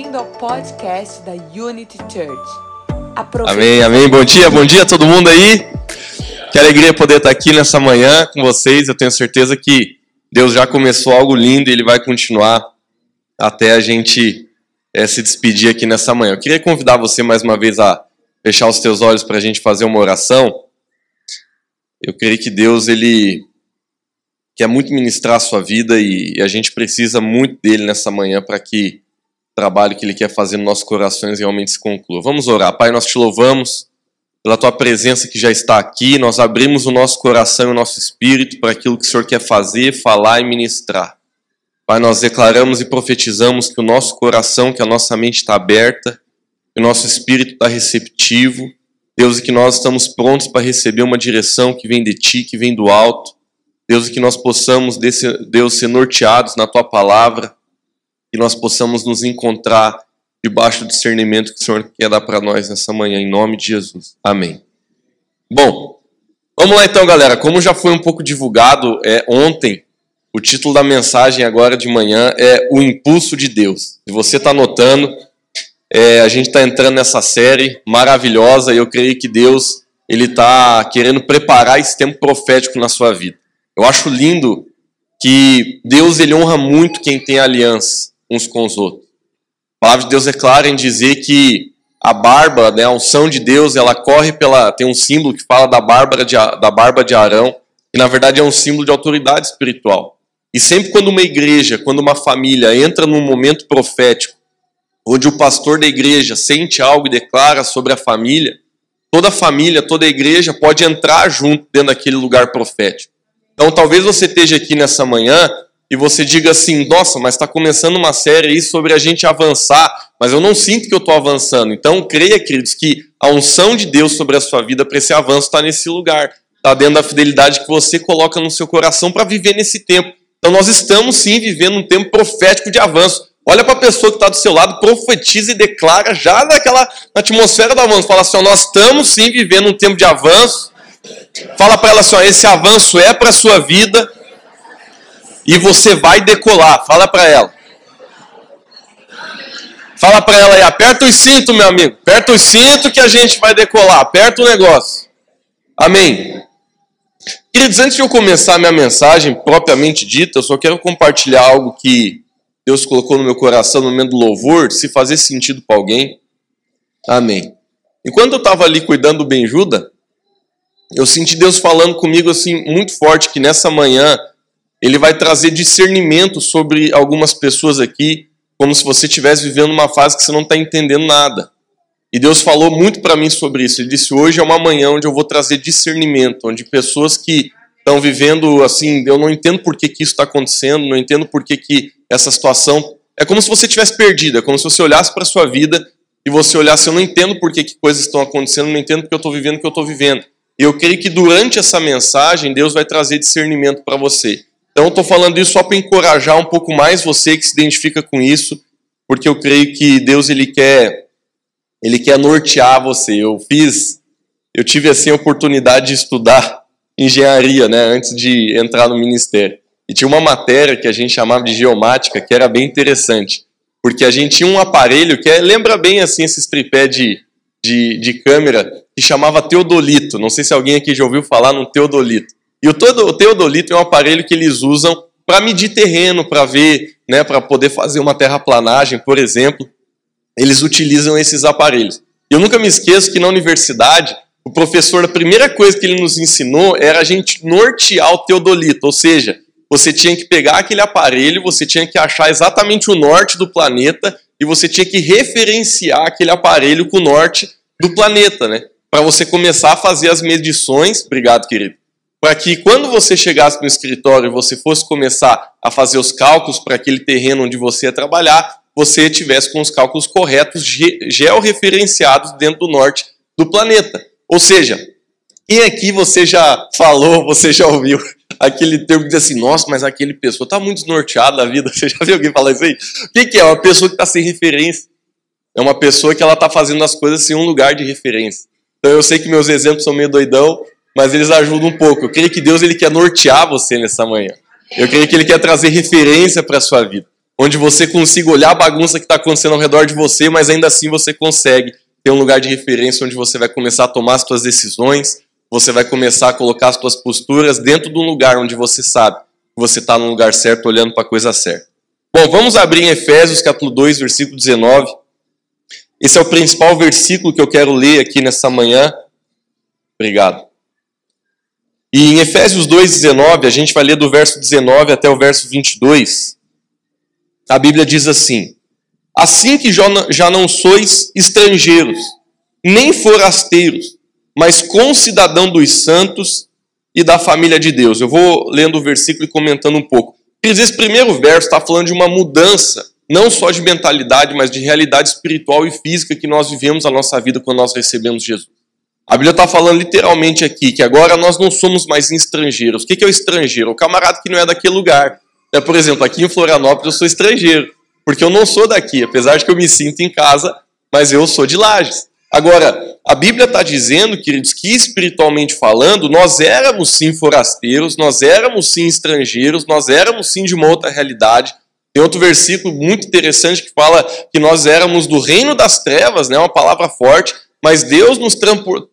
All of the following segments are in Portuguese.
bem-vindo ao podcast da Unity Church. Amém, amém. Bom dia, bom dia a todo mundo aí. Que alegria poder estar aqui nessa manhã com vocês. Eu tenho certeza que Deus já começou algo lindo e Ele vai continuar até a gente é, se despedir aqui nessa manhã. Eu queria convidar você mais uma vez a fechar os teus olhos para a gente fazer uma oração. Eu creio que Deus ele quer muito ministrar a sua vida e a gente precisa muito dele nessa manhã para que trabalho que ele quer fazer nos nossos corações realmente se conclua. Vamos orar. Pai, nós te louvamos pela tua presença que já está aqui. Nós abrimos o nosso coração e o nosso espírito para aquilo que o Senhor quer fazer, falar e ministrar. Pai, nós declaramos e profetizamos que o nosso coração, que a nossa mente está aberta, que o nosso espírito está receptivo. Deus, e que nós estamos prontos para receber uma direção que vem de Ti, que vem do alto. Deus, que nós possamos, Deus, ser norteados na Tua palavra, que nós possamos nos encontrar debaixo do discernimento que o Senhor quer dar para nós nessa manhã, em nome de Jesus. Amém. Bom, vamos lá então, galera. Como já foi um pouco divulgado é, ontem, o título da mensagem agora de manhã é O Impulso de Deus. Se você está notando, é, a gente está entrando nessa série maravilhosa e eu creio que Deus ele está querendo preparar esse tempo profético na sua vida. Eu acho lindo que Deus ele honra muito quem tem aliança uns com os outros. A palavra de Deus é clara em dizer que a barba, né, a unção de Deus, ela corre pela. Tem um símbolo que fala da barba de, da barba de Arão, que na verdade é um símbolo de autoridade espiritual. E sempre quando uma igreja, quando uma família entra num momento profético, onde o pastor da igreja sente algo e declara sobre a família, toda a família, toda a igreja pode entrar junto dentro daquele lugar profético. Então talvez você esteja aqui nessa manhã e você diga assim: nossa, mas está começando uma série aí sobre a gente avançar, mas eu não sinto que eu estou avançando. Então creia, queridos, que a unção de Deus sobre a sua vida para esse avanço está nesse lugar, está dentro da fidelidade que você coloca no seu coração para viver nesse tempo. Então nós estamos sim vivendo um tempo profético de avanço. Olha para a pessoa que está do seu lado, profetiza e declara já naquela atmosfera do avanço. Fala assim: ó, nós estamos sim vivendo um tempo de avanço Fala para ela assim: ó, esse avanço é para a sua vida e você vai decolar. Fala para ela. Fala para ela aí, aperta os cintos, meu amigo. Aperta os cintos que a gente vai decolar. Aperta o negócio. Amém. Queridos, antes de eu começar minha mensagem propriamente dita, eu só quero compartilhar algo que Deus colocou no meu coração no momento do louvor, se fazer sentido para alguém. Amém. Enquanto eu estava ali cuidando do Benjuda, eu senti Deus falando comigo assim muito forte que nessa manhã ele vai trazer discernimento sobre algumas pessoas aqui, como se você estivesse vivendo uma fase que você não está entendendo nada. E Deus falou muito para mim sobre isso. Ele disse: hoje é uma manhã onde eu vou trazer discernimento, onde pessoas que estão vivendo assim, eu não entendo por que, que isso está acontecendo, não entendo por que, que essa situação. É como se você tivesse perdido, é como se você olhasse para sua vida e você olhasse: eu não entendo por que, que coisas estão acontecendo, não entendo porque eu estou vivendo o que eu estou vivendo. E eu creio que durante essa mensagem Deus vai trazer discernimento para você. Então estou falando isso só para encorajar um pouco mais você que se identifica com isso, porque eu creio que Deus ele quer ele quer nortear você. Eu fiz, eu tive assim a oportunidade de estudar engenharia, né, antes de entrar no ministério. E tinha uma matéria que a gente chamava de geomática, que era bem interessante, porque a gente tinha um aparelho que é, lembra bem assim esses tripé de, de, de câmera que chamava teodolito. Não sei se alguém aqui já ouviu falar no teodolito. E o, teodolito é um aparelho que eles usam para medir terreno, para ver, né, para poder fazer uma terraplanagem, por exemplo. Eles utilizam esses aparelhos. Eu nunca me esqueço que na universidade, o professor, a primeira coisa que ele nos ensinou era a gente nortear o teodolito, ou seja, você tinha que pegar aquele aparelho, você tinha que achar exatamente o norte do planeta e você tinha que referenciar aquele aparelho com o norte do planeta, né? Para você começar a fazer as medições, obrigado, querido, para que quando você chegasse no escritório e você fosse começar a fazer os cálculos para aquele terreno onde você ia trabalhar, você tivesse com os cálculos corretos georreferenciados dentro do norte do planeta. Ou seja, quem aqui você já falou, você já ouviu aquele termo que diz assim, nossa, mas aquele pessoa está muito desnorteado da vida. Você já viu alguém falar isso aí? O que, que é? Uma pessoa que está sem referência. É uma pessoa que ela está fazendo as coisas sem um lugar de referência. Então eu sei que meus exemplos são meio doidão, mas eles ajudam um pouco. Eu creio que Deus ele quer nortear você nessa manhã. Eu creio que ele quer trazer referência para a sua vida. onde você consiga olhar a bagunça que está acontecendo ao redor de você, mas ainda assim você consegue ter um lugar de referência onde você vai começar a tomar as suas decisões, você vai começar a colocar as suas posturas dentro de um lugar onde você sabe que você está no lugar certo, olhando para a coisa certa. Bom, vamos abrir em Efésios capítulo 2, versículo 19. Esse é o principal versículo que eu quero ler aqui nessa manhã. Obrigado. E em Efésios 2,19, a gente vai ler do verso 19 até o verso 22. A Bíblia diz assim: Assim que já não sois estrangeiros, nem forasteiros, mas concidadão dos santos e da família de Deus. Eu vou lendo o versículo e comentando um pouco. Esse primeiro verso está falando de uma mudança, não só de mentalidade, mas de realidade espiritual e física que nós vivemos a nossa vida quando nós recebemos Jesus. A Bíblia está falando literalmente aqui que agora nós não somos mais estrangeiros. O que é o estrangeiro? O camarada que não é daquele lugar. É, por exemplo, aqui em Florianópolis eu sou estrangeiro, porque eu não sou daqui, apesar de que eu me sinto em casa, mas eu sou de Lages. Agora, a Bíblia está dizendo, queridos, que espiritualmente falando, nós éramos sim forasteiros, nós éramos sim estrangeiros, nós éramos sim de uma outra realidade. Tem outro versículo muito interessante que fala que nós éramos do reino das trevas, né, uma palavra forte, mas Deus nos,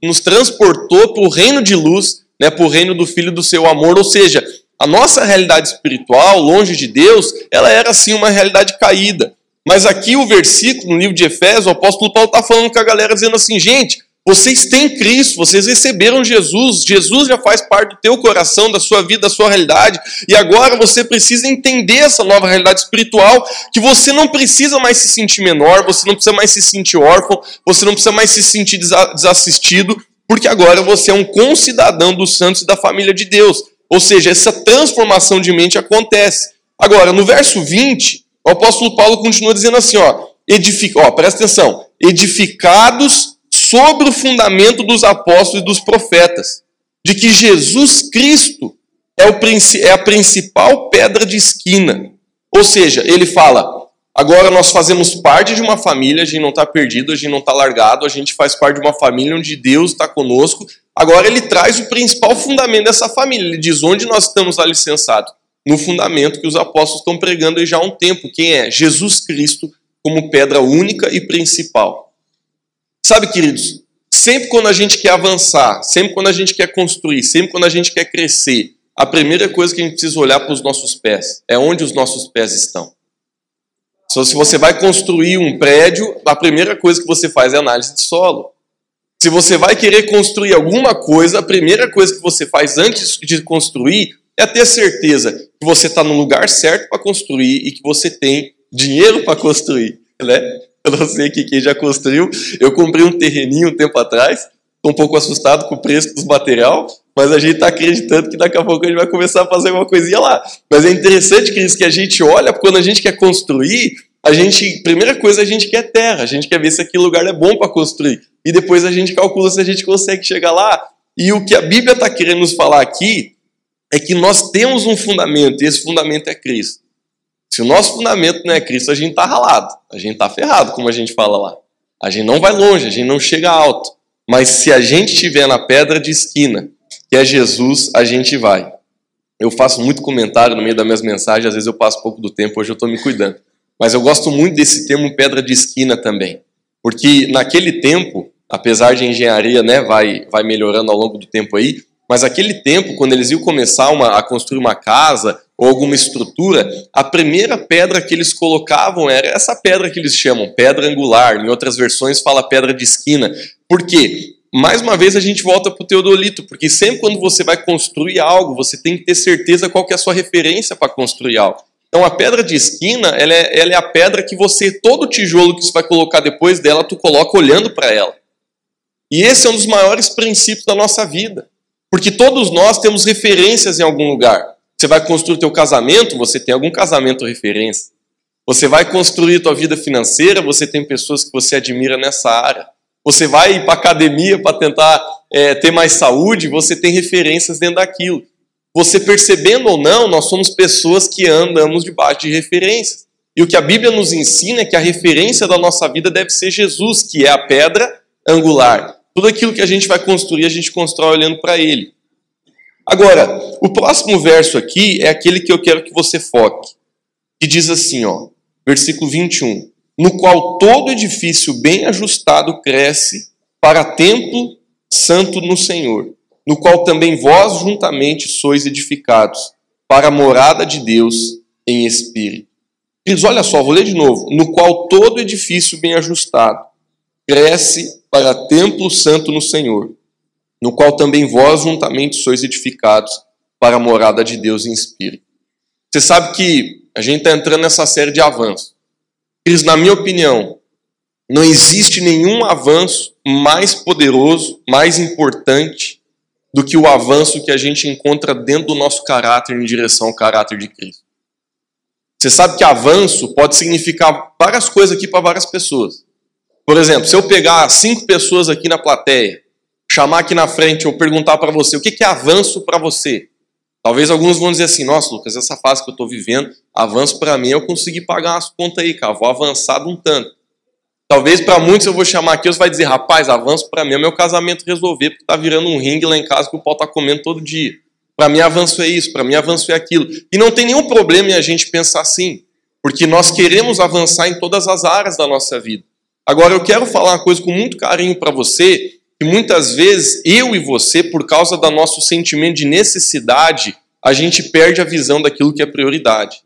nos transportou para o reino de luz, né, para o reino do Filho do seu amor, ou seja, a nossa realidade espiritual, longe de Deus, ela era sim uma realidade caída. Mas aqui o versículo, no livro de Efésios, o apóstolo Paulo está falando com a galera, dizendo assim, gente, vocês têm Cristo, vocês receberam Jesus, Jesus já faz parte do teu coração, da sua vida, da sua realidade, e agora você precisa entender essa nova realidade espiritual, que você não precisa mais se sentir menor, você não precisa mais se sentir órfão, você não precisa mais se sentir desassistido, porque agora você é um concidadão dos santos e da família de Deus. Ou seja, essa transformação de mente acontece. Agora, no verso 20, o apóstolo Paulo continua dizendo assim, ó, edific... ó presta atenção, edificados sobre o fundamento dos apóstolos e dos profetas, de que Jesus Cristo é, o, é a principal pedra de esquina. Ou seja, ele fala, agora nós fazemos parte de uma família, a gente não está perdido, a gente não está largado, a gente faz parte de uma família onde Deus está conosco, Agora ele traz o principal fundamento dessa família. Ele diz onde nós estamos alicerçados. No fundamento que os apóstolos estão pregando já há um tempo. Quem é? Jesus Cristo como pedra única e principal. Sabe, queridos, sempre quando a gente quer avançar, sempre quando a gente quer construir, sempre quando a gente quer crescer, a primeira coisa que a gente precisa olhar para os nossos pés é onde os nossos pés estão. Se você vai construir um prédio, a primeira coisa que você faz é análise de solo. Se você vai querer construir alguma coisa, a primeira coisa que você faz antes de construir é ter certeza que você está no lugar certo para construir e que você tem dinheiro para construir, né? Eu não sei que quem já construiu. Eu comprei um terreninho um tempo atrás, estou um pouco assustado com o preço dos material, mas a gente está acreditando que daqui a pouco a gente vai começar a fazer uma coisinha lá. Mas é interessante isso que a gente olha, quando a gente quer construir, a gente, primeira coisa, a gente quer terra, a gente quer ver se aquele lugar é bom para construir e depois a gente calcula se a gente consegue chegar lá. E o que a Bíblia está querendo nos falar aqui é que nós temos um fundamento, e esse fundamento é Cristo. Se o nosso fundamento não é Cristo, a gente está ralado, a gente está ferrado, como a gente fala lá. A gente não vai longe, a gente não chega alto. Mas se a gente estiver na pedra de esquina, que é Jesus, a gente vai. Eu faço muito comentário no meio das minhas mensagens, às vezes eu passo pouco do tempo, hoje eu estou me cuidando. Mas eu gosto muito desse termo pedra de esquina também. Porque naquele tempo, apesar de engenharia né, vai, vai melhorando ao longo do tempo aí, mas aquele tempo, quando eles iam começar uma, a construir uma casa ou alguma estrutura, a primeira pedra que eles colocavam era essa pedra que eles chamam pedra angular. Em outras versões fala pedra de esquina. Por quê? Mais uma vez a gente volta para o teodolito, porque sempre quando você vai construir algo, você tem que ter certeza qual que é a sua referência para construir algo. Então a pedra de esquina, ela é, ela é a pedra que você, todo tijolo que você vai colocar depois dela, tu coloca olhando para ela. E esse é um dos maiores princípios da nossa vida. Porque todos nós temos referências em algum lugar. Você vai construir teu casamento, você tem algum casamento referência. Você vai construir tua vida financeira, você tem pessoas que você admira nessa área. Você vai para academia para tentar é, ter mais saúde, você tem referências dentro daquilo. Você percebendo ou não, nós somos pessoas que andamos debaixo de referências. E o que a Bíblia nos ensina é que a referência da nossa vida deve ser Jesus, que é a pedra angular. Tudo aquilo que a gente vai construir, a gente constrói olhando para ele. Agora, o próximo verso aqui é aquele que eu quero que você foque, que diz assim, ó: versículo 21. No qual todo edifício bem ajustado cresce para templo santo no Senhor, no qual também vós juntamente sois edificados para a morada de Deus em espírito. Diz, olha só, vou ler de novo. No qual todo edifício bem ajustado cresce para templo santo no Senhor, no qual também vós juntamente sois edificados para a morada de Deus em espírito. Você sabe que a gente está entrando nessa série de avanços. Eles, na minha opinião, não existe nenhum avanço mais poderoso, mais importante do que o avanço que a gente encontra dentro do nosso caráter em direção ao caráter de Cristo. Você sabe que avanço pode significar várias coisas aqui para várias pessoas. Por exemplo, se eu pegar cinco pessoas aqui na plateia, chamar aqui na frente ou perguntar para você o que é avanço para você, Talvez alguns vão dizer assim: nossa, Lucas, essa fase que eu estou vivendo, avanço para mim, eu consegui pagar as contas aí, cara, vou avançar um tanto. Talvez para muitos eu vou chamar aqui, você vai dizer: rapaz, avanço para mim é meu casamento resolver, porque está virando um ringue lá em casa que o pau está comendo todo dia. Para mim, avanço é isso, para mim, avanço é aquilo. E não tem nenhum problema em a gente pensar assim, porque nós queremos avançar em todas as áreas da nossa vida. Agora, eu quero falar uma coisa com muito carinho para você, que muitas vezes eu e você, por causa do nosso sentimento de necessidade, a gente perde a visão daquilo que é prioridade.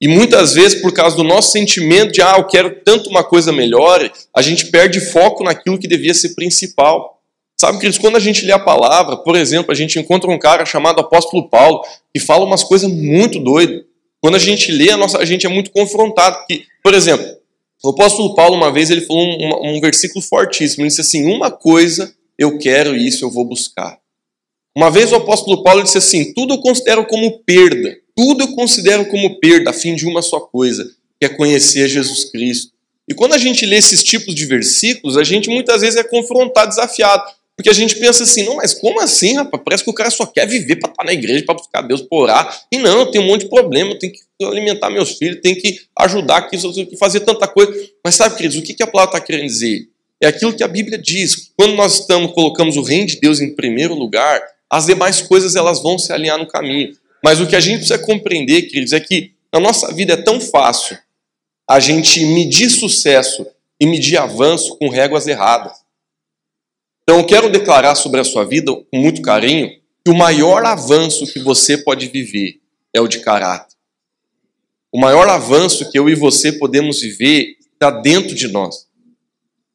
E muitas vezes, por causa do nosso sentimento de, ah, eu quero tanto uma coisa melhor, a gente perde foco naquilo que devia ser principal. Sabe, queridos, quando a gente lê a palavra, por exemplo, a gente encontra um cara chamado Apóstolo Paulo, que fala umas coisas muito doidas. Quando a gente lê, a, nossa, a gente é muito confrontado. Que, por exemplo, o apóstolo Paulo, uma vez, ele falou um, um, versículo fortíssimo. Ele disse assim: Uma coisa eu quero e isso eu vou buscar. Uma vez o apóstolo Paulo disse assim: Tudo eu considero como perda, tudo eu considero como perda, a fim de uma só coisa, que é conhecer Jesus Cristo. E quando a gente lê esses tipos de versículos, a gente muitas vezes é confrontado, desafiado. Porque a gente pensa assim, não, mas como assim, rapaz? Parece que o cara só quer viver para estar na igreja, para buscar Deus, para orar. E não, tenho um monte de problema, tenho que alimentar meus filhos, tenho que ajudar aqui, tenho que fazer tanta coisa. Mas sabe, queridos, o que a palavra está querendo dizer? É aquilo que a Bíblia diz. Quando nós estamos, colocamos o reino de Deus em primeiro lugar, as demais coisas elas vão se alinhar no caminho. Mas o que a gente precisa compreender, queridos, é que na nossa vida é tão fácil a gente medir sucesso e medir avanço com réguas erradas. Então eu quero declarar sobre a sua vida, com muito carinho, que o maior avanço que você pode viver é o de caráter. O maior avanço que eu e você podemos viver está dentro de nós.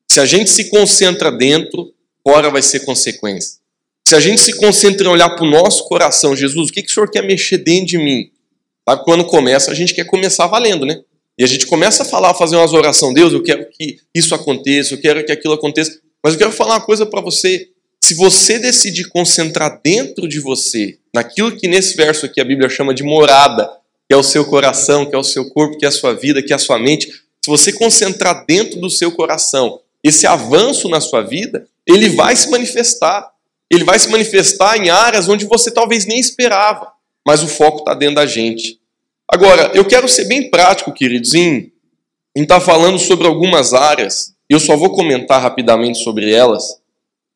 Se a gente se concentra dentro, fora vai ser consequência. Se a gente se concentra em olhar para o nosso coração, Jesus, o que, que o Senhor quer mexer dentro de mim? Sabe, quando começa, a gente quer começar valendo, né? E a gente começa a falar, fazer umas orações, Deus, eu quero que isso aconteça, eu quero que aquilo aconteça. Mas eu quero falar uma coisa para você. Se você decidir concentrar dentro de você, naquilo que nesse verso aqui a Bíblia chama de morada, que é o seu coração, que é o seu corpo, que é a sua vida, que é a sua mente, se você concentrar dentro do seu coração esse avanço na sua vida, ele vai se manifestar. Ele vai se manifestar em áreas onde você talvez nem esperava, mas o foco está dentro da gente. Agora, eu quero ser bem prático, queridos, em estar tá falando sobre algumas áreas eu só vou comentar rapidamente sobre elas,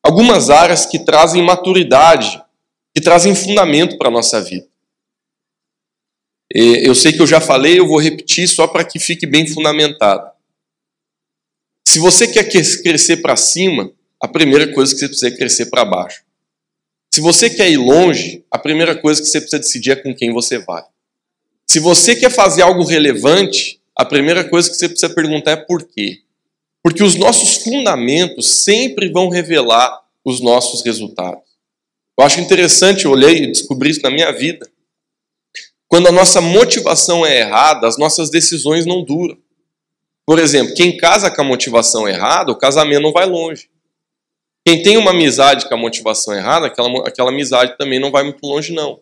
algumas áreas que trazem maturidade, que trazem fundamento para a nossa vida. Eu sei que eu já falei, eu vou repetir só para que fique bem fundamentado. Se você quer crescer para cima, a primeira coisa que você precisa é crescer para baixo. Se você quer ir longe, a primeira coisa que você precisa decidir é com quem você vai. Se você quer fazer algo relevante, a primeira coisa que você precisa perguntar é por quê. Porque os nossos fundamentos sempre vão revelar os nossos resultados. Eu acho interessante, eu olhei e descobri isso na minha vida. Quando a nossa motivação é errada, as nossas decisões não duram. Por exemplo, quem casa com a motivação errada, o casamento não vai longe. Quem tem uma amizade com a motivação errada, aquela, aquela amizade também não vai muito longe, não.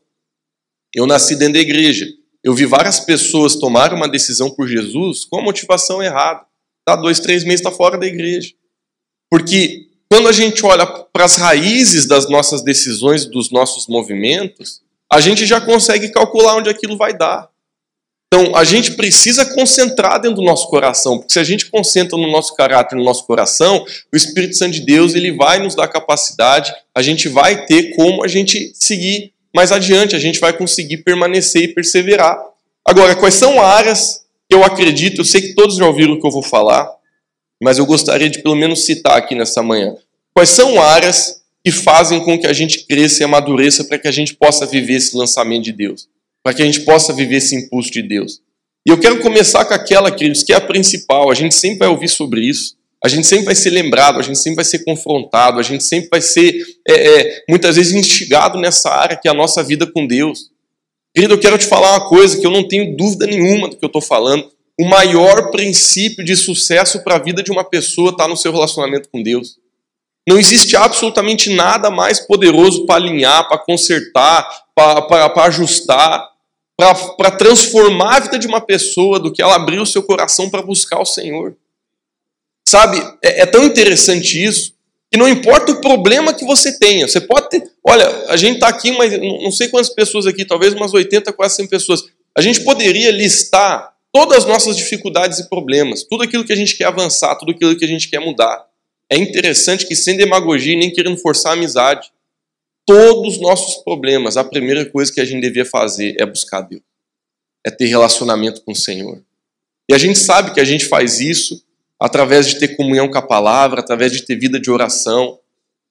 Eu nasci dentro da igreja. Eu vi várias pessoas tomarem uma decisão por Jesus com a motivação errada tá dois, três meses, está fora da igreja. Porque quando a gente olha para as raízes das nossas decisões, dos nossos movimentos, a gente já consegue calcular onde aquilo vai dar. Então, a gente precisa concentrar dentro do nosso coração, porque se a gente concentra no nosso caráter, no nosso coração, o Espírito Santo de Deus ele vai nos dar capacidade, a gente vai ter como a gente seguir mais adiante, a gente vai conseguir permanecer e perseverar. Agora, quais são áreas que eu acredito, eu sei que todos já ouviram o que eu vou falar, mas eu gostaria de pelo menos citar aqui nessa manhã. Quais são áreas que fazem com que a gente cresça e amadureça para que a gente possa viver esse lançamento de Deus, para que a gente possa viver esse impulso de Deus? E eu quero começar com aquela, queridos, que é a principal. A gente sempre vai ouvir sobre isso. A gente sempre vai ser lembrado, a gente sempre vai ser confrontado, a gente sempre vai ser, é, é, muitas vezes, instigado nessa área que é a nossa vida com Deus. Querido, eu quero te falar uma coisa que eu não tenho dúvida nenhuma do que eu estou falando. O maior princípio de sucesso para a vida de uma pessoa está no seu relacionamento com Deus. Não existe absolutamente nada mais poderoso para alinhar, para consertar, para ajustar, para transformar a vida de uma pessoa do que ela abrir o seu coração para buscar o Senhor. Sabe, é, é tão interessante isso, que não importa o problema que você tenha, você pode ter. Olha, a gente está aqui, mas não sei quantas pessoas aqui, talvez umas 80, quase 100 pessoas. A gente poderia listar todas as nossas dificuldades e problemas, tudo aquilo que a gente quer avançar, tudo aquilo que a gente quer mudar. É interessante que, sem demagogia nem querendo forçar a amizade, todos os nossos problemas, a primeira coisa que a gente devia fazer é buscar Deus, é ter relacionamento com o Senhor. E a gente sabe que a gente faz isso através de ter comunhão com a palavra, através de ter vida de oração.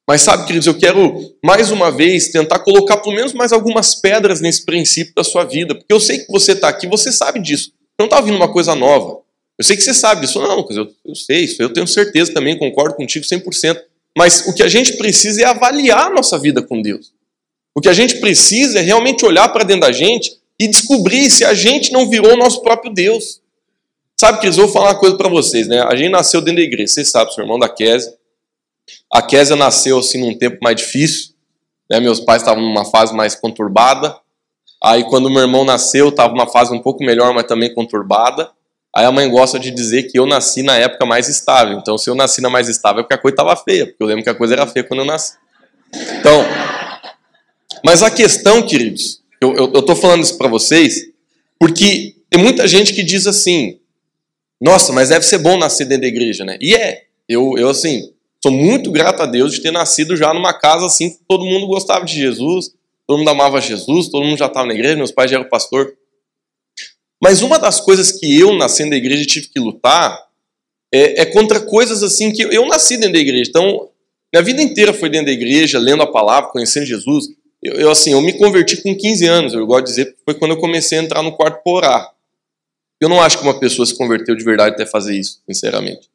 Mas sabe, queridos, eu quero mais uma vez tentar colocar pelo menos mais algumas pedras nesse princípio da sua vida, porque eu sei que você está aqui, você sabe disso. Não está ouvindo uma coisa nova. Eu sei que você sabe disso. Não, eu, eu sei isso, eu tenho certeza também, concordo contigo 100%. Mas o que a gente precisa é avaliar a nossa vida com Deus. O que a gente precisa é realmente olhar para dentro da gente e descobrir se a gente não virou o nosso próprio Deus. Sabe, Cris, eu vou falar uma coisa para vocês, né? A gente nasceu dentro da igreja, vocês sabem, seu irmão da Késia. A Késia nasceu assim num tempo mais difícil, né? Meus pais estavam numa fase mais conturbada. Aí quando meu irmão nasceu, estava numa fase um pouco melhor, mas também conturbada. Aí a mãe gosta de dizer que eu nasci na época mais estável. Então, se eu nasci na mais estável, é porque a coisa estava feia, porque eu lembro que a coisa era feia quando eu nasci. Então, mas a questão, queridos, eu estou falando isso para vocês, porque tem muita gente que diz assim: nossa, mas deve ser bom nascer dentro da igreja, né? E é. Eu, eu assim, sou muito grato a Deus de ter nascido já numa casa assim que todo mundo gostava de Jesus, todo mundo amava Jesus, todo mundo já estava na igreja, meus pais já eram pastor. Mas uma das coisas que eu, nascendo da igreja, tive que lutar é, é, contra coisas assim que eu nasci dentro da igreja. Então, minha vida inteira foi dentro da igreja, lendo a palavra, conhecendo Jesus. Eu, eu assim, eu me converti com 15 anos, eu gosto de dizer, foi quando eu comecei a entrar no quarto para orar. Eu não acho que uma pessoa se converteu de verdade até fazer isso, sinceramente.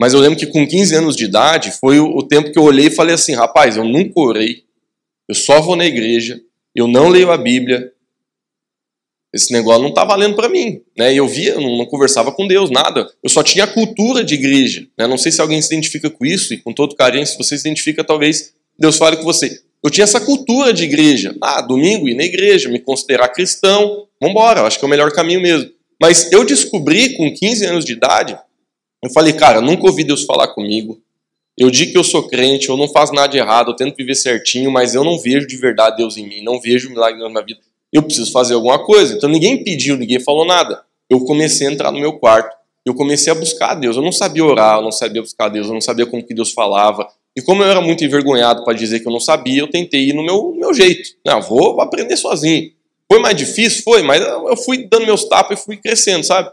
Mas eu lembro que com 15 anos de idade foi o, tempo que eu olhei e falei assim: rapaz, eu nunca orei, eu só vou na igreja, eu não leio a Bíblia. Esse negócio não está valendo para mim. Né? Eu via, não, não, conversava com Deus, nada. Eu só tinha a cultura de igreja. Né? Não sei se alguém se identifica com isso, e com todo carinho, se você se identifica, talvez Deus fale com você. Eu tinha essa cultura de igreja. Ah, domingo ir na igreja, me considerar cristão, vamos embora, acho que é o melhor caminho mesmo. Mas eu descobri com 15 anos de idade, eu falei, cara, nunca ouvi Deus falar comigo. Eu digo que eu sou crente, eu não faço nada de errado, eu tento viver certinho, mas eu não vejo de verdade Deus em mim, não vejo milagre na minha vida. Eu preciso fazer alguma coisa. Então ninguém pediu, ninguém falou nada. Eu comecei a entrar no meu quarto, eu comecei a buscar Deus. Eu não sabia orar, eu não sabia buscar Deus, eu não sabia como que Deus falava. E como eu era muito envergonhado para dizer que eu não sabia, eu tentei ir no meu, meu jeito. Não, vou aprender sozinho. Foi mais difícil? Foi, mas eu fui dando meus tapas e fui crescendo, sabe?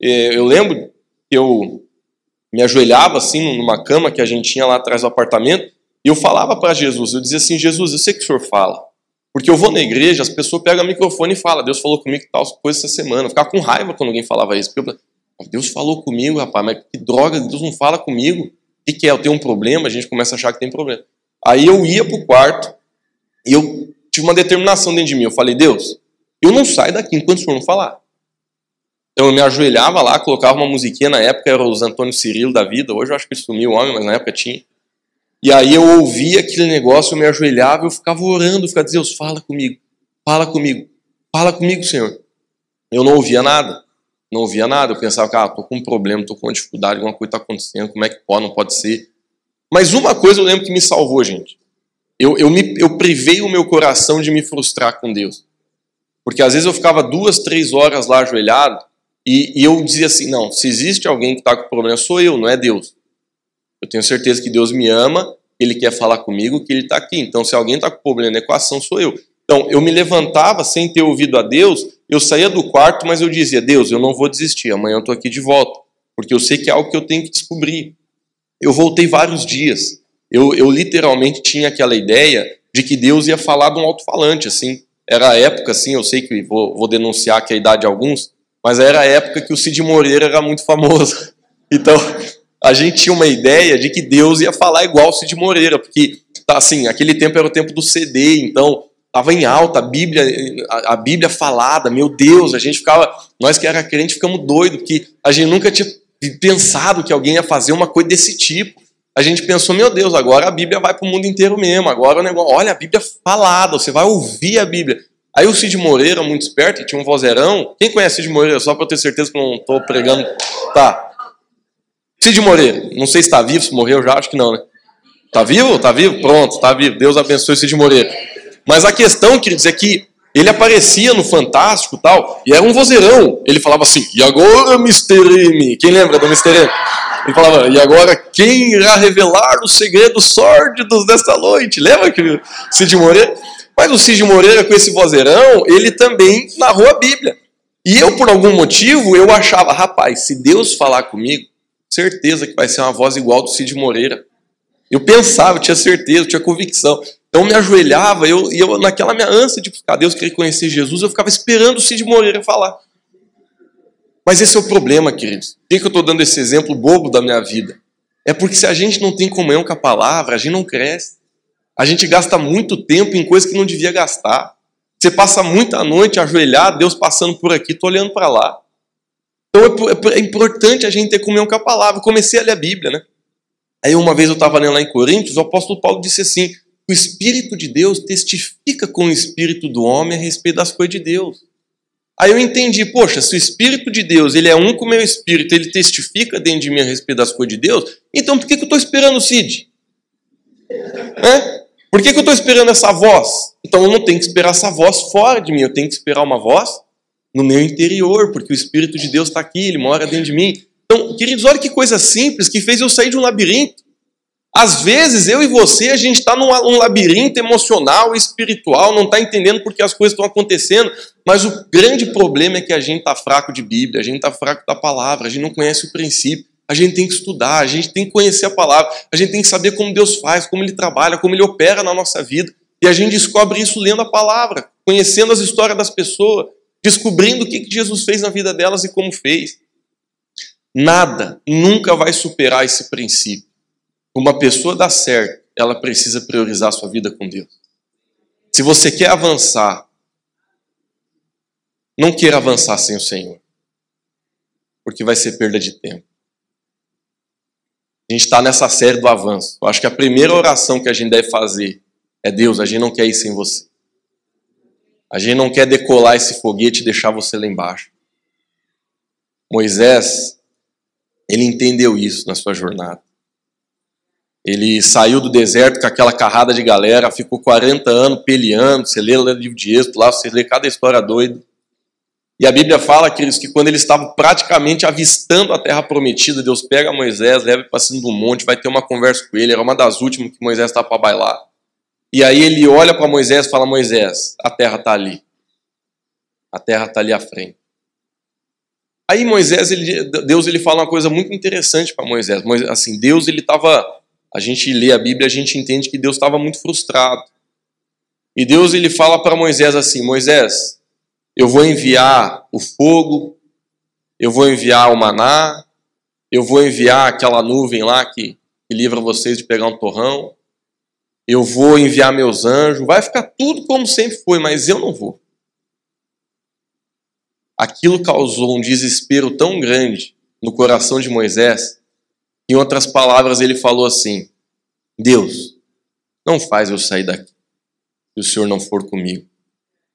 Eu lembro que eu me ajoelhava assim numa cama que a gente tinha lá atrás do apartamento e eu falava para Jesus, eu dizia assim, Jesus, eu sei que o senhor fala, porque eu vou na igreja, as pessoas pegam o microfone e falam, Deus falou comigo tal coisa essa semana, eu ficava com raiva quando alguém falava isso, porque eu, Deus falou comigo, rapaz, mas que droga, Deus não fala comigo, o que, que é, eu tenho um problema, a gente começa a achar que tem problema. Aí eu ia pro quarto e eu tive uma determinação dentro de mim. Eu falei, Deus, eu não saio daqui enquanto o senhor não falar. Então eu me ajoelhava lá, colocava uma musiquinha, na época era os Antônio Cirilo da vida, hoje eu acho que sumiu o homem, mas na época tinha. E aí eu ouvia aquele negócio, eu me ajoelhava, eu ficava orando, eu ficava dizendo, Deus, fala comigo, fala comigo, fala comigo, Senhor. Eu não ouvia nada, não ouvia nada, eu pensava, cara, ah, tô com um problema, tô com uma dificuldade, alguma coisa está acontecendo, como é que pode, não pode ser. Mas uma coisa eu lembro que me salvou, gente. Eu, eu, me, eu privei o meu coração de me frustrar com Deus. Porque às vezes eu ficava duas, três horas lá ajoelhado e, e eu dizia assim: não, se existe alguém que está com problema, sou eu, não é Deus. Eu tenho certeza que Deus me ama, Ele quer falar comigo, que Ele está aqui. Então, se alguém está com problema na equação, sou eu. Então, eu me levantava sem ter ouvido a Deus, eu saía do quarto, mas eu dizia: Deus, eu não vou desistir, amanhã eu estou aqui de volta, porque eu sei que é algo que eu tenho que descobrir. Eu voltei vários dias. Eu, eu literalmente tinha aquela ideia de que Deus ia falar de um alto-falante, assim. Era a época, assim, eu sei que vou, vou denunciar que é a idade de alguns, mas era a época que o Cid Moreira era muito famoso. Então, a gente tinha uma ideia de que Deus ia falar igual Cid Moreira, porque, tá, assim, aquele tempo era o tempo do CD, então estava em alta a Bíblia, a, a, Bíblia falada, meu Deus, a gente ficava, nós que era crente ficamos doidos, porque a gente nunca tinha pensado que alguém ia fazer uma coisa desse tipo. A gente pensou, meu Deus, agora a Bíblia vai para o mundo inteiro mesmo, agora o negócio, olha a Bíblia falada, você vai ouvir a Bíblia. Aí o Cid Moreira, muito esperto, tinha um vozeirão. Quem conhece Cid Moreira? Só para eu ter certeza que não estou pregando. Tá. Cid Moreira, não sei se está vivo, se morreu já, acho que não, né? Tá vivo? Tá vivo? Pronto, tá vivo. Deus abençoe Cid Moreira. Mas a questão, queridos, é que ele aparecia no Fantástico tal, e era um vozeirão. Ele falava assim, e agora, Mr. M? Quem lembra do Mr. M? Ele falava, e agora quem irá revelar os segredos sórdidos desta noite? Lembra que Cid Moreira? Mas o Cid Moreira, com esse vozeirão, ele também narrou a Bíblia. E eu, por algum motivo, eu achava, rapaz, se Deus falar comigo, certeza que vai ser uma voz igual do Cid Moreira. Eu pensava, eu tinha certeza, eu tinha convicção. Então eu me ajoelhava, eu, e eu, naquela minha ânsia de buscar Deus, querer conhecer Jesus, eu ficava esperando o Cid Moreira falar. Mas esse é o problema, queridos. Por que eu estou dando esse exemplo bobo da minha vida? É porque se a gente não tem comunhão com a palavra, a gente não cresce. A gente gasta muito tempo em coisas que não devia gastar. Você passa muita noite ajoelhado, Deus passando por aqui, estou olhando para lá. Então é, é, é, importante a gente ter comunhão com a palavra. Eu comecei a ler a Bíblia, né? Aí uma vez eu estava lendo lá em Coríntios, o apóstolo Paulo disse assim: o Espírito de Deus testifica com o Espírito do homem a respeito das coisas de Deus. Aí eu entendi, poxa, se o Espírito de Deus ele é um com o meu Espírito, ele testifica dentro de mim a respeito das coisas de Deus, então por que, que eu estou esperando o Cid? Por que, que eu estou esperando essa voz? Então eu não tenho que esperar essa voz fora de mim, eu tenho que esperar uma voz no meu interior, porque o Espírito de Deus está aqui, ele mora dentro de mim. Então, queridos, olha que coisa simples que fez eu sair de um labirinto. Às vezes, eu e você, a gente está num, labirinto emocional, espiritual, não está entendendo porque as coisas estão acontecendo, mas o grande problema é que a gente está fraco de Bíblia, a gente está fraco da palavra, a gente não conhece o princípio. A gente tem que estudar, a gente tem que conhecer a palavra, a gente tem que saber como Deus faz, como Ele trabalha, como Ele opera na nossa vida. E a gente descobre isso lendo a palavra, conhecendo as histórias das pessoas, descobrindo o que Jesus fez na vida delas e como fez. Nada nunca vai superar esse princípio uma pessoa dá certo, ela precisa priorizar sua vida com Deus. Se você quer avançar, não queira avançar sem o Senhor, porque vai ser perda de tempo. A gente está nessa série do avanço. Eu acho que a primeira oração que a gente deve fazer é: Deus, a gente não quer ir sem você. A gente não quer decolar esse foguete e deixar você lá embaixo. Moisés, ele entendeu isso na sua jornada. Ele saiu do deserto com aquela carrada de galera, ficou 40 anos peleando. Você lê o livro de Êxodo lá, você lê cada história doida. E a Bíblia fala, queridos, que quando eles estavam praticamente avistando a terra prometida, Deus pega Moisés, leva para cima do monte, vai ter uma conversa com ele. Era uma das últimas que Moisés estava para bailar. E aí ele olha para Moisés e fala: Moisés, a terra está ali. A terra está ali à frente. Aí Moisés, ele, Deus ele fala uma coisa muito interessante para Moisés. Assim, Deus ele estava a gente lê a Bíblia, a gente entende que Deus estava muito frustrado. E Deus ele fala para Moisés assim: Moisés, eu vou enviar o fogo, eu vou enviar o maná, eu vou enviar aquela nuvem lá que, que livra vocês de pegar um torrão, eu vou enviar meus anjos, vai ficar tudo como sempre foi, mas eu não vou. Aquilo causou um desespero tão grande no coração de Moisés em outras palavras, ele falou assim: Deus, não faz eu sair daqui se o Senhor não for comigo.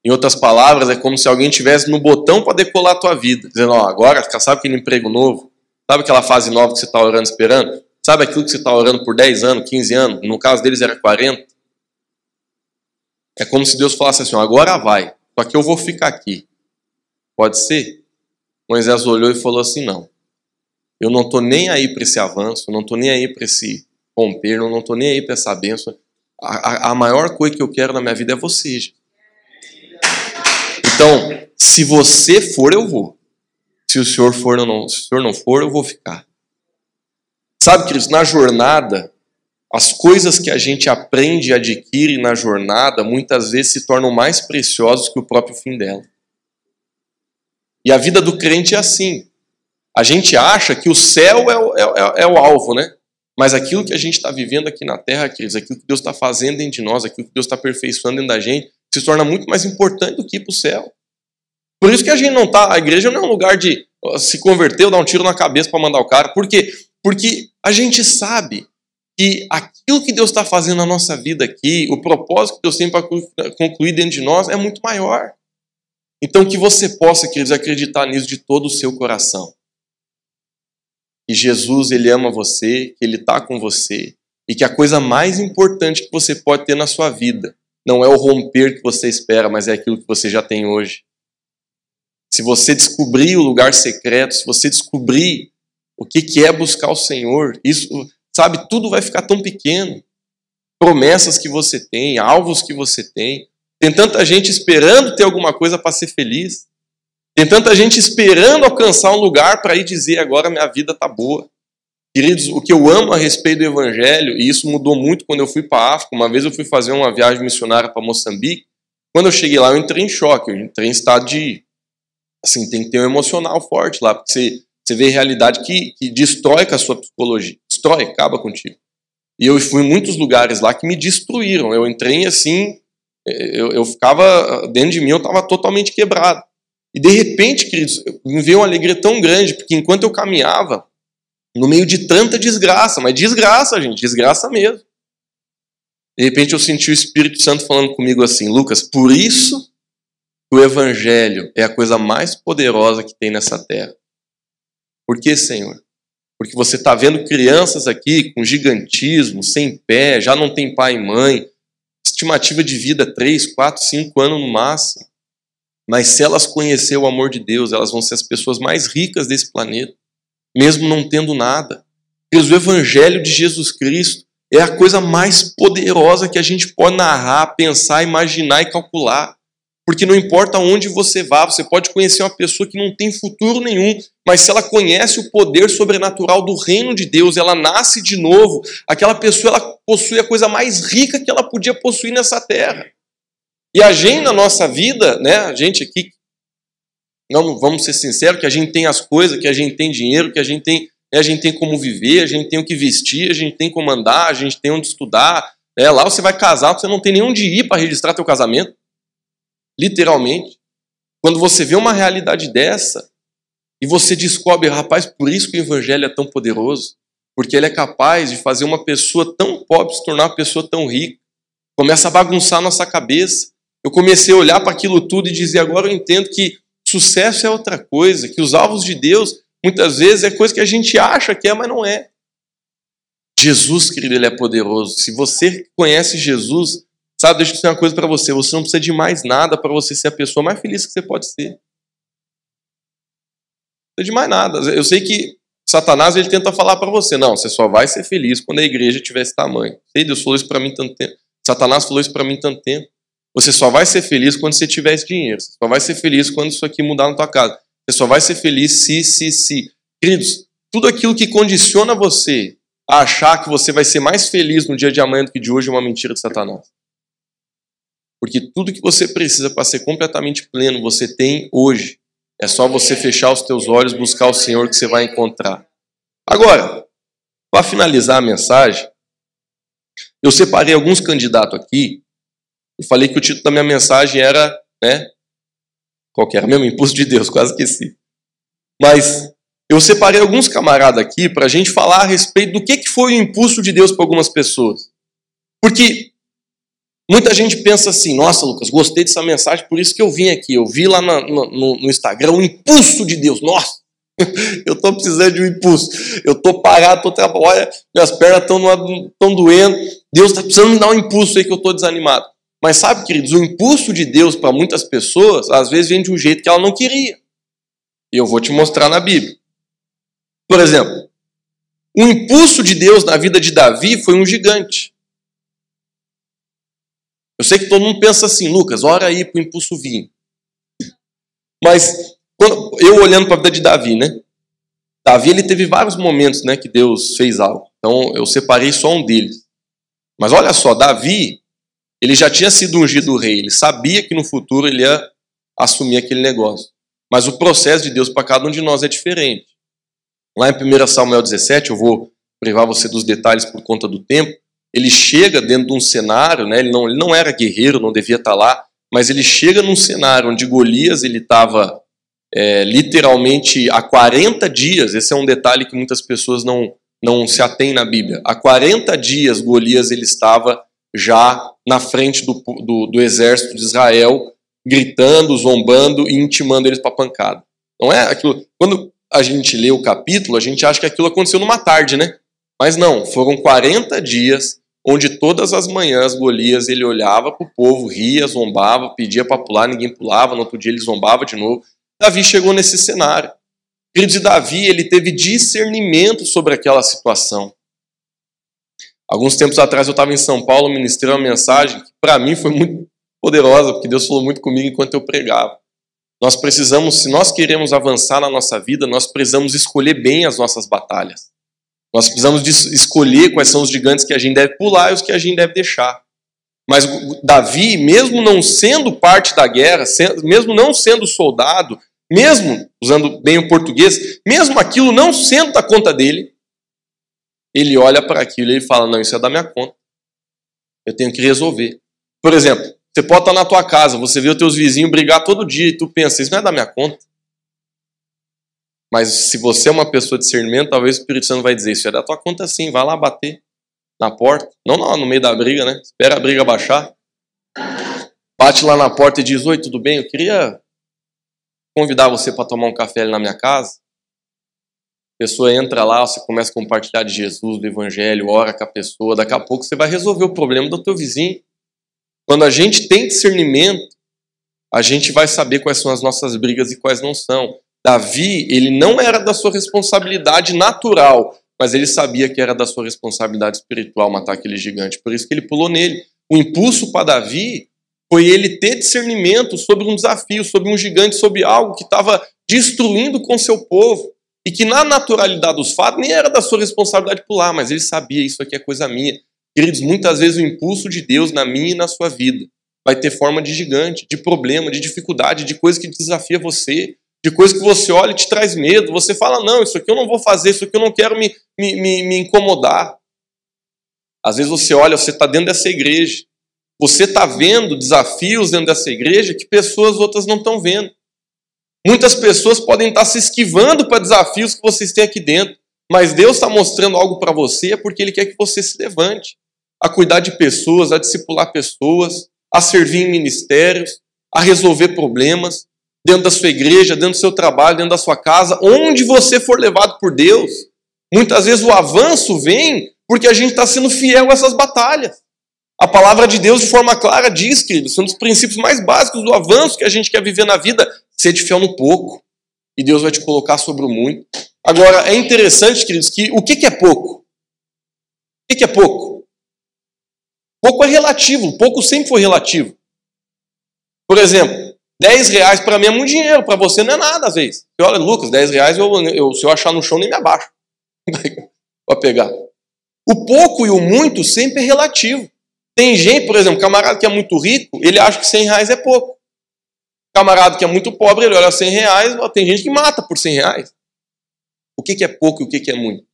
Em outras palavras, é como se alguém tivesse no botão para decolar a tua vida, dizendo: Ó, agora, sabe aquele emprego novo? Sabe aquela fase nova que você está orando esperando? Sabe aquilo que você está orando por 10 anos, 15 anos? No caso deles era 40. É como se Deus falasse assim: agora vai, só que eu vou ficar aqui. Pode ser? Moisés olhou e falou assim: não. Eu não estou nem aí para esse avanço, não estou nem aí para esse romper, não estou nem aí para essa bênção. A, a, a, maior coisa que eu quero na minha vida é você. Então, se você for, eu vou. Se o senhor for, eu não, se o senhor não for, eu vou ficar. Sabe, queridos, na jornada, as coisas que a gente aprende e adquire na jornada muitas vezes se tornam mais preciosas que o próprio fim dela. E a vida do crente é assim. A gente acha que o céu é o, é, é, é o alvo, né? Mas aquilo que a gente está vivendo aqui na terra, queridos, aquilo que Deus está fazendo dentro de nós, aquilo que Deus está aperfeiçoando dentro da gente, se torna muito mais importante do que ir para o céu. Por isso que a gente não está. A igreja não é um lugar de se converter ou dar um tiro na cabeça para mandar o cara. Por quê? Porque a gente sabe que aquilo que Deus está fazendo na nossa vida aqui, o propósito que Deus tem para concluir dentro de nós é muito maior. Então, que você possa, queridos, acreditar nisso de todo o seu coração. Que Jesus, Ele ama você, que Ele está com você, e que a coisa mais importante que você pode ter na sua vida não é o romper que você espera, mas é aquilo que você já tem hoje. Se você descobrir o lugar secreto, se você descobrir o que é buscar o Senhor, isso, sabe, tudo vai ficar tão pequeno. Promessas que você tem, alvos que você tem, tem tanta gente esperando ter alguma coisa para ser feliz. Tem tanta gente esperando alcançar um lugar para ir dizer agora minha vida tá boa. Queridos, o que eu amo a respeito do evangelho, e isso mudou muito quando eu fui para a África, uma vez eu fui fazer uma viagem missionária para Moçambique, quando eu cheguei lá eu entrei em choque, eu entrei em estado de assim, tem que ter um emocional forte lá, porque você, você vê realidade que, que destrói com a sua psicologia, destrói, acaba contigo. E eu fui em muitos lugares lá que me destruíram. Eu entrei assim, eu, eu ficava, dentro de mim eu estava totalmente quebrado. E de repente, queridos, me veio uma alegria tão grande, porque enquanto eu caminhava, no meio de tanta desgraça, mas desgraça, gente, desgraça mesmo. De repente eu senti o Espírito Santo falando comigo assim, Lucas, por isso o Evangelho é a coisa mais poderosa que tem nessa terra. Por que, Senhor? Porque você está vendo crianças aqui com gigantismo, sem pé, já não tem pai e mãe, estimativa de vida 3, 4, 5 anos no máximo. Mas se elas conhecer o amor de Deus, elas vão ser as pessoas mais ricas desse planeta, mesmo não tendo nada. Pois o Evangelho de Jesus Cristo é a coisa mais poderosa que a gente pode narrar, pensar, imaginar e calcular. Porque não importa onde você vá, você pode conhecer uma pessoa que não tem futuro nenhum, mas se ela conhece o poder sobrenatural do reino de Deus, ela nasce de novo, aquela pessoa ela possui a coisa mais rica que ela podia possuir nessa terra. E a gente na nossa vida, né, a gente aqui, não vamos ser sinceros, que a gente tem as coisas, que a gente tem dinheiro, que a gente tem, né, a gente tem como viver, a gente tem o que vestir, a gente tem como andar, a gente tem onde estudar. Né, lá você vai casar, você não tem nem onde ir para registrar teu casamento literalmente. Quando você vê uma realidade dessa e você descobre, rapaz, por isso que o evangelho é tão poderoso, porque ele é capaz de fazer uma pessoa tão pobre se tornar uma pessoa tão rica. Começa a bagunçar a nossa cabeça. Eu comecei a olhar para aquilo tudo e dizer, agora eu entendo que sucesso é outra coisa, que os alvos de Deus muitas vezes é coisa que a gente acha que é, mas não é. Jesus, querido, ele é poderoso. Se você conhece Jesus, Sabe, deixa eu dizer uma coisa para você: você não precisa de mais nada para você ser a pessoa mais feliz que você pode ser. Não precisa de mais nada. Eu sei que Satanás ele tenta falar para você: não, você só vai ser feliz quando a igreja tiver esse tamanho. Sei, Deus falou isso para mim tanto tempo. Satanás falou isso para mim tanto tempo. Você só vai ser feliz quando você tiver esse dinheiro. Você só vai ser feliz quando isso aqui mudar na tua casa. Você só vai ser feliz se, se, se. Queridos, tudo aquilo que condiciona você a achar que você vai ser mais feliz no dia de amanhã do que de hoje é uma mentira de Satanás. Porque tudo que você precisa para ser completamente pleno, você tem hoje. É só você fechar os teus olhos, buscar o Senhor que você vai encontrar. Agora, para finalizar a mensagem, eu separei alguns candidatos aqui. Eu falei que o título da minha mensagem era, né? Qual que era? Mesmo Impulso de Deus, quase esqueci. Mas eu separei alguns camaradas aqui para a gente falar a respeito do que, que foi o impulso de Deus para algumas pessoas. Porque Muita gente pensa assim: nossa, Lucas, gostei dessa mensagem, por isso que eu vim aqui. Eu vi lá no, no, no Instagram um impulso de Deus. Nossa, eu estou precisando de um impulso. Eu estou parado, estou trabalhando, minhas pernas estão doendo. Deus está precisando me dar um impulso aí que eu estou desanimado. Mas sabe, queridos, o impulso de Deus para muitas pessoas, às vezes vem de um jeito que ela não queria. E eu vou te mostrar na Bíblia. Por exemplo, o impulso de Deus na vida de Davi foi um gigante. Eu sei que todo mundo pensa assim, Lucas, ora aí para o impulso vir. Mas quando, eu olhando para a vida de Davi, né? Davi ele teve vários momentos, né, que Deus fez algo. Então eu separei só um deles. Mas olha só, Davi, ele já tinha sido ungido rei, ele sabia que no futuro ele ia assumir aquele negócio. Mas o processo de Deus para cada um de nós é diferente. Lá em 1 Samuel 17, eu vou privar você dos detalhes por conta do tempo. Ele chega dentro de um cenário, né? ele, não, ele não era guerreiro, não devia estar lá, mas ele chega num cenário onde Golias ele estava é, literalmente há 40 dias. Esse é um detalhe que muitas pessoas não, não se atêm na Bíblia. Há 40 dias Golias ele estava já na frente do, do, do exército de Israel, gritando, zombando e intimando eles para pancada. Não é aquilo. Quando a gente lê o capítulo, a gente acha que aquilo aconteceu numa tarde, né? Mas não, foram 40 dias onde todas as manhãs Golias ele olhava para o povo, ria, zombava, pedia para pular, ninguém pulava, no outro dia ele zombava de novo. Davi chegou nesse cenário. Queridos, Davi ele teve discernimento sobre aquela situação. Alguns tempos atrás eu estava em São Paulo, ministrei uma mensagem que para mim foi muito poderosa, porque Deus falou muito comigo enquanto eu pregava. Nós precisamos, se nós queremos avançar na nossa vida, nós precisamos escolher bem as nossas batalhas. Nós precisamos escolher quais são os gigantes que a gente deve pular e os que a gente deve deixar. Mas Davi, mesmo não sendo parte da guerra, mesmo não sendo soldado, mesmo usando bem o português, mesmo aquilo não sendo da conta dele, ele olha para aquilo e ele fala: Não, isso é da minha conta. Eu tenho que resolver. Por exemplo, você pode estar na tua casa, você vê os teus vizinhos brigar todo dia e tu pensa, isso não é da minha conta. Mas se você é uma pessoa de discernimento, talvez o Espírito Santo vai dizer, isso é da tua conta sim, vai lá bater na porta. Não, não no meio da briga, né? Espera a briga baixar. Bate lá na porta e diz, oi, tudo bem? Eu queria convidar você para tomar um café ali na minha casa. A pessoa entra lá, você começa a compartilhar de Jesus, do Evangelho, ora com a pessoa, daqui a pouco você vai resolver o problema do teu vizinho. Quando a gente tem discernimento, a gente vai saber quais são as nossas brigas e quais não são. Davi, ele não era da sua responsabilidade natural, mas ele sabia que era da sua responsabilidade espiritual matar aquele gigante. Por isso que ele pulou nele. O impulso para Davi foi ele ter discernimento sobre um desafio, sobre um gigante, sobre algo que estava destruindo com seu povo. E que na naturalidade dos fatos nem era da sua responsabilidade pular, mas ele sabia, isso aqui é coisa minha. Queridos, muitas vezes o impulso de Deus na minha e na sua vida vai ter forma de gigante, de problema, de dificuldade, de coisa que desafia você, de coisa que você olha e te traz medo. Você fala, não, isso aqui eu não vou fazer, isso aqui eu não quero me, me, me, me incomodar. Às vezes você olha, você está dentro dessa igreja, você está vendo desafios dentro dessa igreja que pessoas outras não estão vendo. Muitas pessoas podem estar se esquivando para desafios que vocês têm aqui dentro, mas Deus está mostrando algo para você é porque Ele quer que você se levante a cuidar de pessoas, a discipular pessoas, a servir em ministérios, a resolver problemas dentro da sua igreja, dentro do seu trabalho, dentro da sua casa, onde você for levado por Deus. Muitas vezes o avanço vem porque a gente está sendo fiel a essas batalhas. A palavra de Deus, de forma clara, diz, que são dos princípios mais básicos do avanço que a gente quer viver na vida, ser de fiel no pouco. E Deus vai te colocar sobre o muito. Agora, é interessante, queridos, que o que é pouco? O que é pouco? Pouco é relativo, pouco sempre foi relativo. Por exemplo, 10 reais para mim é muito dinheiro, para você não é nada às vezes. Você olha, Lucas, 10 reais eu, eu, se eu achar no chão nem me abaixo para pegar. O pouco e o muito sempre é relativo. Tem gente, por exemplo, camarada que é muito rico, ele acha que 100 reais é pouco. Camarada que é muito pobre, ele olha 100 reais, tem gente que mata por 100 reais. O que, que é pouco e o que, que é muito?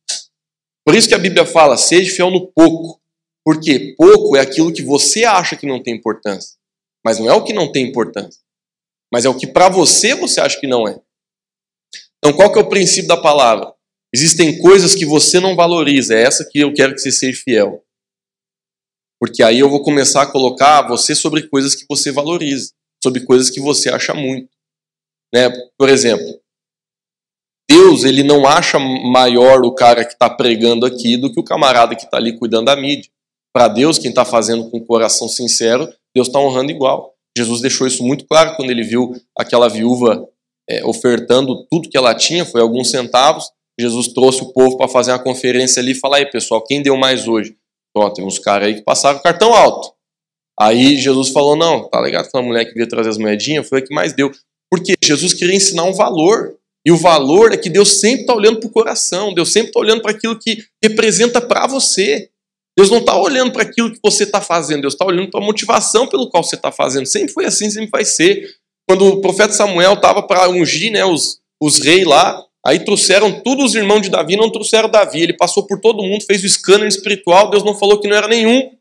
Por isso que a Bíblia fala, seja fiel no pouco. Porque pouco é aquilo que você acha que não tem importância. Mas não é o que não tem importância. Mas é o que para você você acha que não é. Então qual que é o princípio da palavra? Existem coisas que você não valoriza, é essa que eu quero que você seja fiel. Porque aí eu vou começar a colocar você sobre coisas que você valoriza, sobre coisas que você acha muito. Né? Por exemplo, Deus ele não acha maior o cara que está pregando aqui do que o camarada que está ali cuidando da mídia. Para Deus, quem está fazendo com o coração sincero, Deus está honrando igual. Jesus deixou isso muito claro quando ele viu aquela viúva é, ofertando tudo que ela tinha, foi alguns centavos. Jesus trouxe o povo para fazer uma conferência ali e falar: aí pessoal, quem deu mais hoje? Ó, tem uns caras aí que passaram cartão alto. Aí Jesus falou: não, tá ligado? Aquela mulher que veio trazer as moedinhas foi a que mais deu. Porque Jesus queria ensinar um valor. E o valor é que Deus sempre está olhando para o coração, Deus sempre está olhando para aquilo que representa para você. Deus não está olhando para aquilo que você está fazendo, Deus está olhando para a motivação pelo qual você está fazendo. Sempre foi assim, sempre vai ser. Quando o profeta Samuel estava para ungir né, os, os reis lá, aí trouxeram todos os irmãos de Davi, não trouxeram Davi. Ele passou por todo mundo, fez o escândalo espiritual, Deus não falou que não era nenhum.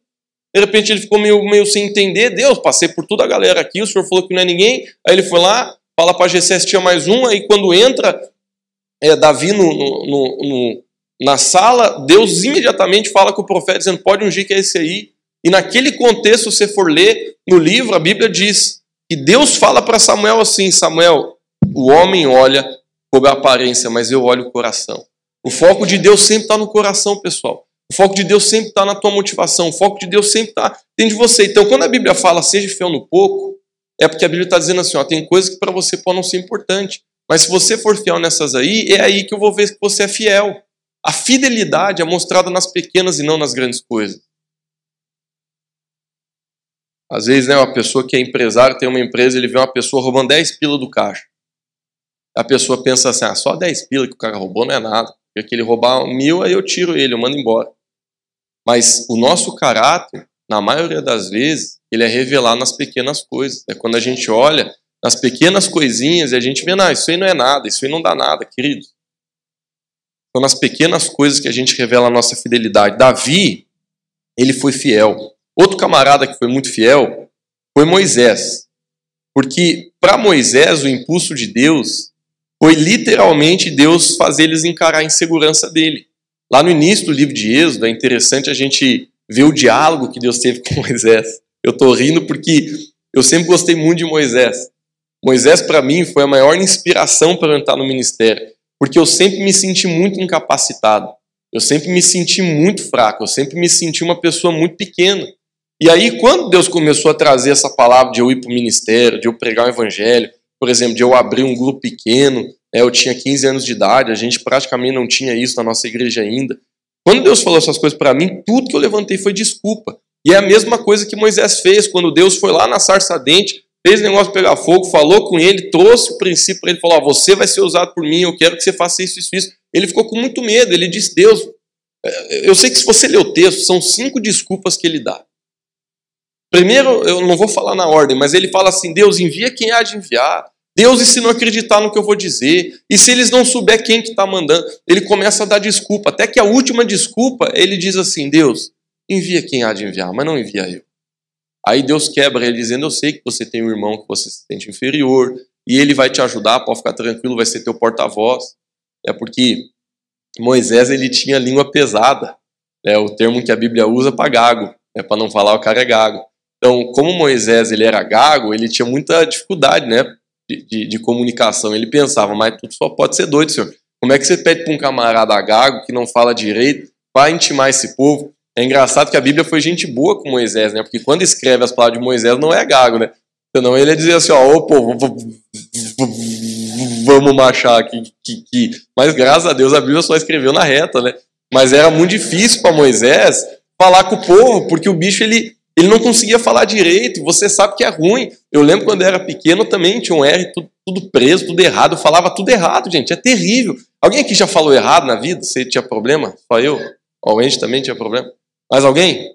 De repente ele ficou meio, meio sem entender. Deus, passei por toda a galera aqui, o senhor falou que não é ninguém. Aí ele foi lá, fala para Gessé se tinha mais um. Aí quando entra é, Davi no, no, no, na sala, Deus imediatamente fala com o profeta, dizendo: pode ungir que é esse aí. E naquele contexto, se for ler no livro, a Bíblia diz que Deus fala para Samuel assim: Samuel, o homem olha por aparência, mas eu olho o coração. O foco de Deus sempre está no coração, pessoal. O foco de Deus sempre está na tua motivação. O foco de Deus sempre está dentro de você. Então, quando a Bíblia fala seja fiel no pouco, é porque a Bíblia está dizendo assim: ó, tem coisas que para você podem não ser importante. Mas se você for fiel nessas aí, é aí que eu vou ver que você é fiel. A fidelidade é mostrada nas pequenas e não nas grandes coisas. Às vezes, né, uma pessoa que é empresário, tem uma empresa, ele vê uma pessoa roubando 10 pila do caixa. A pessoa pensa assim, ah, só 10 pila que o cara roubou não é nada. Porque ele roubar mil, aí eu tiro ele, eu mando embora. Mas o nosso caráter, na maioria das vezes, ele é revelado nas pequenas coisas. É quando a gente olha nas pequenas coisinhas e a gente vê, não, isso aí não é nada, isso aí não dá nada, queridos. São nas pequenas coisas que a gente revela a nossa fidelidade. Davi, ele foi fiel. Outro camarada que foi muito fiel foi Moisés. Porque para Moisés, o impulso de Deus foi literalmente Deus fazer eles encarar a insegurança dele. Lá no início do livro de Êxodo, é interessante a gente ver o diálogo que Deus teve com Moisés. Eu estou rindo porque eu sempre gostei muito de Moisés. Moisés, para mim, foi a maior inspiração para eu entrar no ministério porque eu sempre me senti muito incapacitado. Eu sempre me senti muito fraco, eu sempre me senti uma pessoa muito pequena. E aí, quando Deus começou a trazer essa palavra de eu ir para o ministério, de eu pregar o evangelho, por exemplo, de eu abrir um grupo pequeno, né, eu tinha 15 anos de idade, a gente praticamente não tinha isso na nossa igreja ainda. Quando Deus falou essas coisas para mim, tudo que eu levantei foi desculpa. E é a mesma coisa que Moisés fez quando Deus foi lá na sarça dente fez o negócio pegar fogo, falou com ele, trouxe o princípio para ele, falou: você vai ser usado por mim, eu quero que você faça isso, isso, isso. Ele ficou com muito medo, ele disse: Deus, é, eu sei que se você ler o texto, são cinco desculpas que ele dá. Primeiro, eu não vou falar na ordem, mas ele fala assim: Deus envia quem há de enviar. Deus, e se não acreditar no que eu vou dizer? E se eles não souber quem que está mandando? Ele começa a dar desculpa, até que a última desculpa, ele diz assim: Deus, envia quem há de enviar, mas não envia eu. Aí Deus quebra ele dizendo: Eu sei que você tem um irmão que você se sente inferior, e ele vai te ajudar, pode ficar tranquilo, vai ser teu porta-voz. É porque Moisés ele tinha língua pesada, é o termo que a Bíblia usa para gago, é para não falar o cara é gago. Então, como Moisés ele era gago, ele tinha muita dificuldade, né, de, de, de comunicação. Ele pensava, mas tudo só pode ser doido, senhor. Como é que você pede para um camarada gago que não fala direito para intimar esse povo? É engraçado que a Bíblia foi gente boa com Moisés, né? Porque quando escreve as palavras de Moisés não é gago, né? Senão ele ia dizer assim, ó, ô povo, vamos marchar aqui. Que, que. Mas graças a Deus a Bíblia só escreveu na reta, né? Mas era muito difícil para Moisés falar com o povo, porque o bicho ele, ele não conseguia falar direito, você sabe que é ruim. Eu lembro quando eu era pequeno também tinha um R tudo, tudo preso, tudo errado, eu falava tudo errado, gente, é terrível. Alguém aqui já falou errado na vida? Você tinha problema? Só eu? O Andy também tinha problema? Mais alguém?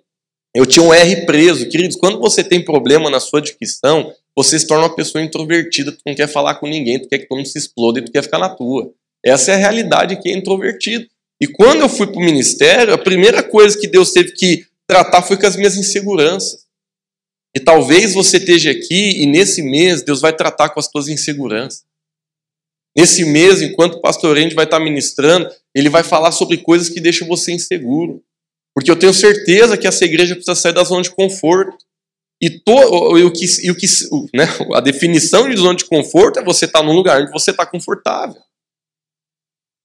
Eu tinha um R preso. Queridos, quando você tem problema na sua dicção, você se torna uma pessoa introvertida, tu não quer falar com ninguém, tu quer que todo mundo se exploda e tu quer ficar na tua. Essa é a realidade que é introvertido. E quando eu fui para o ministério, a primeira coisa que Deus teve que tratar foi com as minhas inseguranças. E talvez você esteja aqui e nesse mês Deus vai tratar com as tuas inseguranças. Nesse mês, enquanto o pastor Andy vai estar ministrando, ele vai falar sobre coisas que deixam você inseguro. Porque eu tenho certeza que essa igreja precisa sair da zona de conforto. E, to, e o que, e o que né, a definição de zona de conforto é você estar tá num lugar onde você está confortável.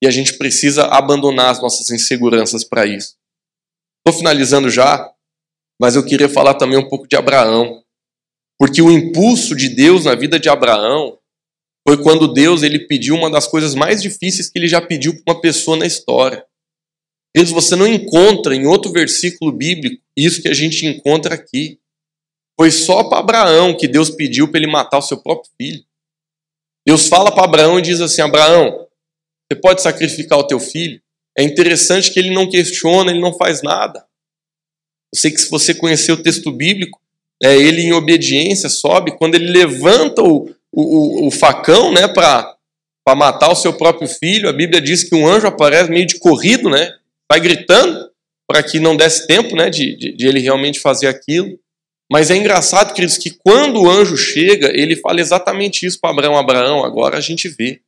E a gente precisa abandonar as nossas inseguranças para isso. Estou finalizando já, mas eu queria falar também um pouco de Abraão. Porque o impulso de Deus na vida de Abraão foi quando Deus ele pediu uma das coisas mais difíceis que ele já pediu para uma pessoa na história. Queridos, você não encontra em outro versículo bíblico isso que a gente encontra aqui. Foi só para Abraão que Deus pediu para ele matar o seu próprio filho. Deus fala para Abraão e diz assim: Abraão, você pode sacrificar o teu filho? É interessante que ele não questiona, ele não faz nada. Eu sei que se você conhecer o texto bíblico, é, ele em obediência sobe, quando ele levanta o, o, o facão né, para matar o seu próprio filho, a Bíblia diz que um anjo aparece meio de corrido, né, vai gritando, para que não desse tempo né, de, de, de, ele realmente fazer aquilo. Mas é engraçado, queridos, que quando o anjo chega, ele fala exatamente isso para Abraão: Abraão, agora a gente vê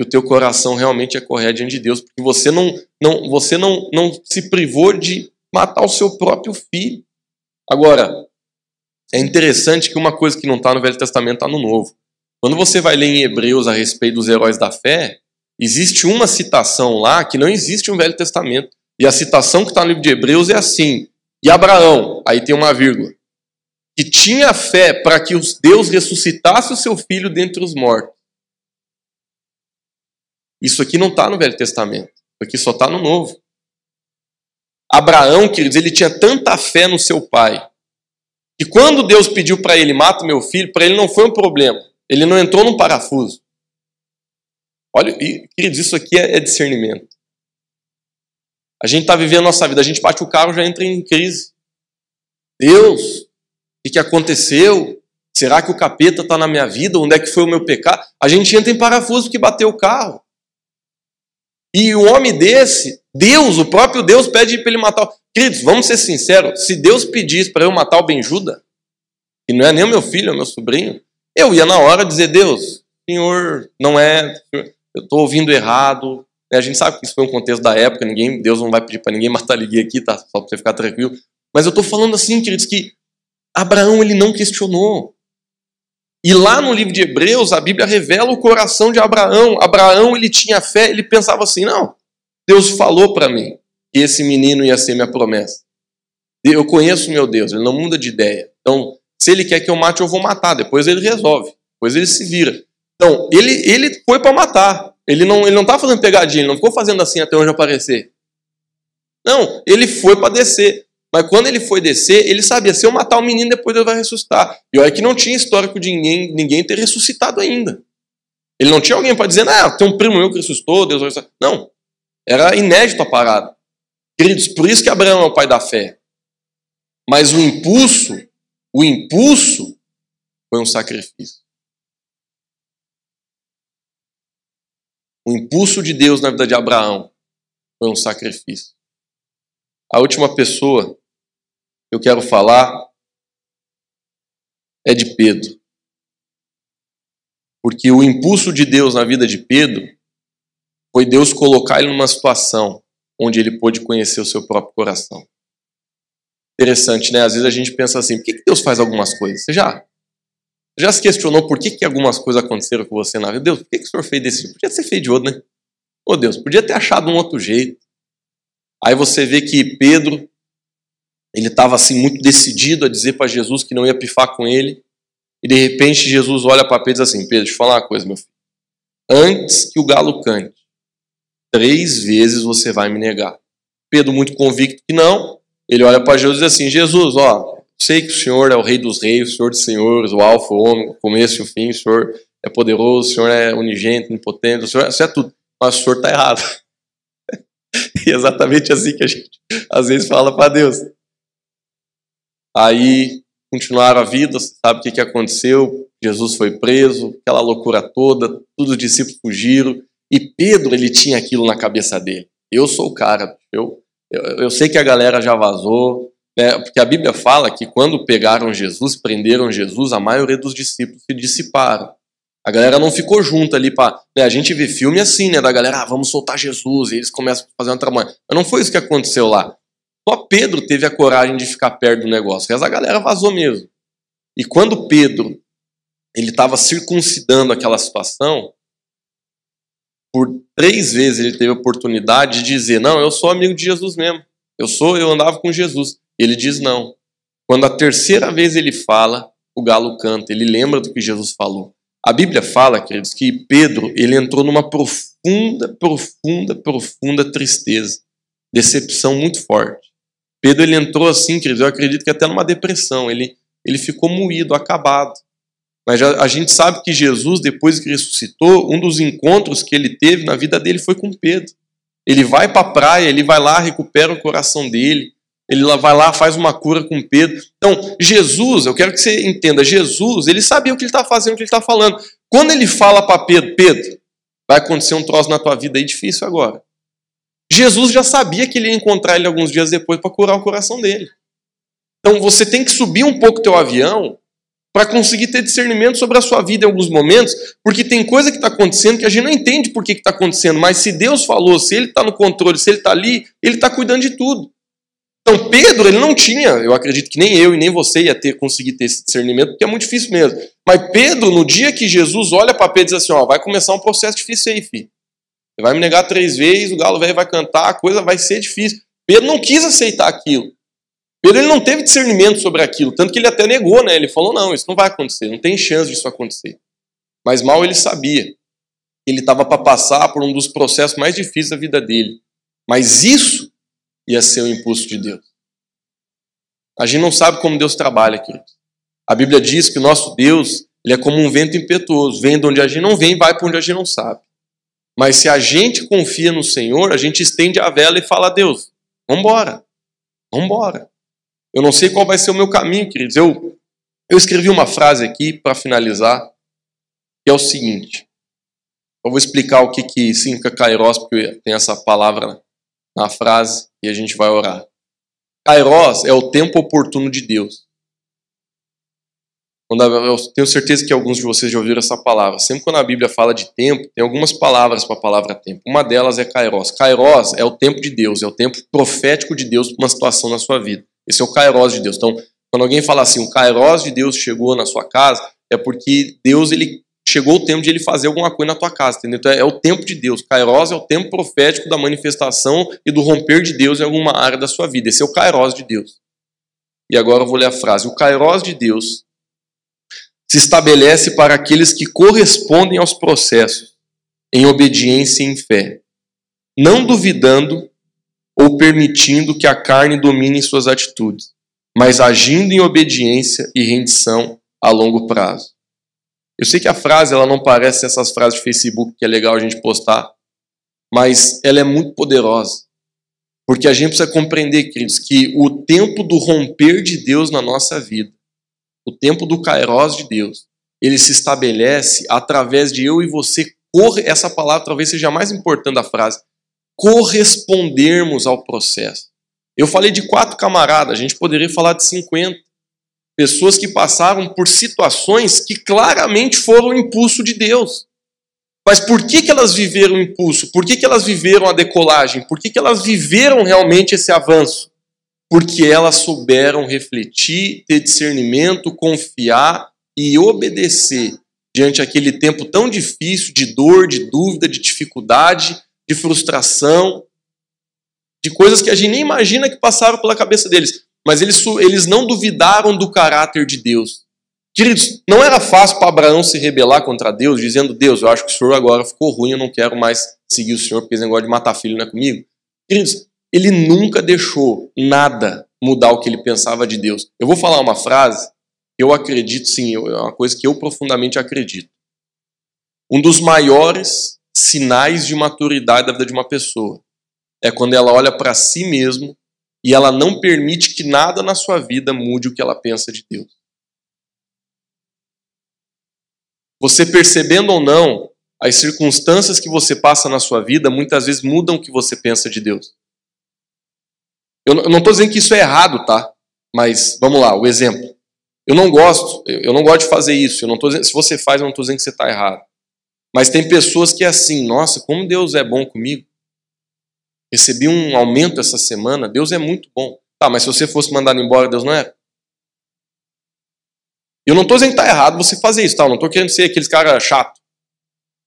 que o teu coração realmente é correto diante de Deus, porque você não, não, você não, não se privou de matar o seu próprio filho. Agora, é interessante que uma coisa que não está no Velho Testamento está no Novo. Quando você vai ler em Hebreus a respeito dos heróis da fé, existe uma citação lá que não existe no Velho Testamento. E a citação que está no livro de Hebreus é assim: E Abraão, aí tem uma vírgula, que tinha fé para que Deus ressuscitasse o seu filho dentre os mortos. Isso aqui não está no Velho Testamento. Isso aqui só está no Novo. Abraão, queridos, ele tinha tanta fé no seu pai, que quando Deus pediu para ele, mata meu filho, para ele não foi um problema. Ele não entrou num parafuso. Olha, queridos, isso aqui é, é discernimento. A gente está vivendo a nossa vida, a gente bate o carro já entra em crise. Deus, o que aconteceu? Será que o capeta está na minha vida? Onde é que foi o meu pecado? A gente entra em parafuso porque bateu o carro. E um homem desse, Deus, o próprio Deus, pede para ele matar. Queridos, vamos ser sinceros: se Deus pedisse para eu matar o Benjuda, que não é nem o meu filho, é o meu sobrinho, eu ia na hora dizer: Deus, Senhor, não é, eu estou ouvindo errado. A gente sabe que isso foi um contexto da época, ninguém, Deus não vai pedir para ninguém matar ninguém aqui, tá? Só para você ficar tranquilo. Mas eu estou falando assim, queridos, que Abraão ele não questionou. E lá no livro de Hebreus, a Bíblia revela o coração de Abraão. Abraão, ele tinha fé, ele pensava assim: não, Deus falou para mim que esse menino ia ser minha promessa. Eu conheço meu Deus, ele não muda de ideia. Então, se ele quer que eu mate, eu vou matar. Depois ele resolve, depois ele se vira. Então, ele, ele foi para matar. Ele não ele não fazendo pegadinha, ele não ficou fazendo assim até onde aparecer. Não, ele foi para descer. Mas quando ele foi descer, ele sabia, se eu matar o menino, depois ele vai ressuscitar. E olha que não tinha histórico de ninguém, ninguém ter ressuscitado ainda. Ele não tinha alguém para dizer, ah, tem um primo meu que ressuscitou, Deus vai. Não. Era inédito a parada. Queridos, por isso que Abraão é o pai da fé. Mas o impulso, o impulso foi um sacrifício. O impulso de Deus na vida de Abraão foi um sacrifício. A última pessoa eu quero falar é de Pedro. Porque o impulso de Deus na vida de Pedro foi Deus colocar ele numa situação onde ele pôde conhecer o seu próprio coração. Interessante, né? Às vezes a gente pensa assim: por que Deus faz algumas coisas? Você já, já se questionou por que, que algumas coisas aconteceram com você na vida? Deus, por que, que o senhor fez desse jeito? Podia ter feito de outro, né? Ô Deus, podia ter achado um outro jeito. Aí você vê que Pedro ele estava assim muito decidido a dizer para Jesus que não ia pifar com ele. E de repente Jesus olha para Pedro e diz assim: Pedro, deixa eu falar uma coisa, meu filho. Antes que o galo cante, três vezes você vai me negar. Pedro, muito convicto que não, ele olha para Jesus e diz assim: Jesus, ó, sei que o Senhor é o Rei dos Reis, o Senhor dos Senhores, o Alfa, o Ômega, o começo e o fim, o Senhor é poderoso, o Senhor é unigênito, onipotente, o Senhor, é tudo. Mas o Senhor está errado. e é exatamente assim que a gente às vezes fala para Deus. Aí continuaram a vida, sabe o que, que aconteceu? Jesus foi preso, aquela loucura toda, todos os discípulos fugiram, e Pedro ele tinha aquilo na cabeça dele. Eu sou o cara, eu, eu, eu sei que a galera já vazou, né, porque a Bíblia fala que quando pegaram Jesus, prenderam Jesus, a maioria dos discípulos se dissiparam. A galera não ficou junto ali para. Né, a gente vê filme assim, né? Da galera, ah, vamos soltar Jesus, e eles começam a fazer uma trabalho. Mas não foi isso que aconteceu lá. Só Pedro teve a coragem de ficar perto do negócio. Mas a galera vazou mesmo. E quando Pedro ele estava circuncidando aquela situação, por três vezes ele teve a oportunidade de dizer: Não, eu sou amigo de Jesus mesmo. Eu sou, eu andava com Jesus. Ele diz não. Quando a terceira vez ele fala, o galo canta, ele lembra do que Jesus falou. A Bíblia fala, queridos, que Pedro ele entrou numa profunda, profunda, profunda tristeza, decepção muito forte. Pedro ele entrou assim, queridos, eu acredito que até numa depressão. Ele, ele ficou moído, acabado. Mas a gente sabe que Jesus, depois que ressuscitou, um dos encontros que ele teve na vida dele foi com Pedro. Ele vai para a praia, ele vai lá, recupera o coração dele, ele vai lá, faz uma cura com Pedro. Então, Jesus, eu quero que você entenda, Jesus, ele sabia o que ele está fazendo, o que ele está falando. Quando ele fala para Pedro, Pedro, vai acontecer um troço na tua vida aí difícil agora. Jesus já sabia que ele ia encontrar ele alguns dias depois para curar o coração dele. Então você tem que subir um pouco teu avião para conseguir ter discernimento sobre a sua vida em alguns momentos, porque tem coisa que está acontecendo que a gente não entende por que está acontecendo, mas se Deus falou, se Ele está no controle, se Ele está ali, Ele está cuidando de tudo. Então Pedro, ele não tinha, eu acredito que nem eu e nem você ia ter conseguir ter esse discernimento, porque é muito difícil mesmo. Mas Pedro, no dia que Jesus olha para Pedro e diz assim, ó, vai começar um processo difícil aí, filho. Você vai me negar três vezes, o galo velho vai cantar, a coisa vai ser difícil. Pedro não quis aceitar aquilo. Pedro ele não teve discernimento sobre aquilo, tanto que ele até negou, né? Ele falou: não, isso não vai acontecer, não tem chance disso acontecer. Mas mal ele sabia ele estava para passar por um dos processos mais difíceis da vida dele. Mas isso ia ser o impulso de Deus. A gente não sabe como Deus trabalha, queridos. A Bíblia diz que o nosso Deus ele é como um vento impetuoso, vem de onde a gente não vem, vai para onde a gente não sabe. Mas se a gente confia no Senhor, a gente estende a vela e fala a Deus: vamos embora. Eu não sei qual vai ser o meu caminho, queridos. Eu, eu escrevi uma frase aqui para finalizar, que é o seguinte. Eu vou explicar o que, que significa Kairos, porque tem essa palavra na frase e a gente vai orar. Kairos é o tempo oportuno de Deus. Eu tenho certeza que alguns de vocês já ouviram essa palavra. Sempre quando a Bíblia fala de tempo, tem algumas palavras para a palavra tempo. Uma delas é Kairos. Kairos é o tempo de Deus, é o tempo profético de Deus para uma situação na sua vida. Esse é o Kairos de Deus. Então, quando alguém fala assim, o Kairos de Deus chegou na sua casa, é porque Deus ele chegou o tempo de ele fazer alguma coisa na tua casa, entendeu? Então, é o tempo de Deus. Kairos é o tempo profético da manifestação e do romper de Deus em alguma área da sua vida. Esse é o Kairos de Deus. E agora eu vou ler a frase. O Kairos de Deus se estabelece para aqueles que correspondem aos processos em obediência e em fé, não duvidando ou permitindo que a carne domine suas atitudes, mas agindo em obediência e rendição a longo prazo. Eu sei que a frase ela não parece essas frases de Facebook que é legal a gente postar, mas ela é muito poderosa. Porque a gente precisa compreender, queridos, que o tempo do romper de Deus na nossa vida, o tempo do kairos de Deus, ele se estabelece através de eu e você. Essa palavra talvez seja a mais importante da frase correspondermos ao processo. Eu falei de quatro camaradas, a gente poderia falar de 50. Pessoas que passaram por situações que claramente foram o impulso de Deus. Mas por que, que elas viveram o impulso? Por que, que elas viveram a decolagem? Por que, que elas viveram realmente esse avanço? Porque elas souberam refletir, ter discernimento, confiar e obedecer diante aquele tempo tão difícil de dor, de dúvida, de dificuldade, de frustração, de coisas que a gente nem imagina que passaram pela cabeça deles. Mas eles, eles não duvidaram do caráter de Deus. Queridos, não era fácil para Abraão se rebelar contra Deus, dizendo: Deus, eu acho que o senhor agora ficou ruim, eu não quero mais seguir o senhor, porque esse negócio de matar filho não é comigo. Queridos, ele nunca deixou nada mudar o que ele pensava de Deus. Eu vou falar uma frase que eu acredito, sim, é uma coisa que eu profundamente acredito. Um dos maiores sinais de maturidade da vida de uma pessoa. É quando ela olha para si mesmo e ela não permite que nada na sua vida mude o que ela pensa de Deus. Você percebendo ou não, as circunstâncias que você passa na sua vida muitas vezes mudam o que você pensa de Deus. Eu não estou dizendo que isso é errado, tá? Mas vamos lá, o exemplo. Eu não gosto, eu não gosto de fazer isso. Eu não tô dizendo, se você faz, eu não estou dizendo que você está errado. Mas tem pessoas que é assim, nossa, como Deus é bom comigo. Recebi um aumento essa semana, Deus é muito bom. Tá, mas se você fosse mandado embora, Deus não é? Eu não estou dizendo que está errado você fazer isso, tá? Eu não estou querendo ser aqueles cara chato.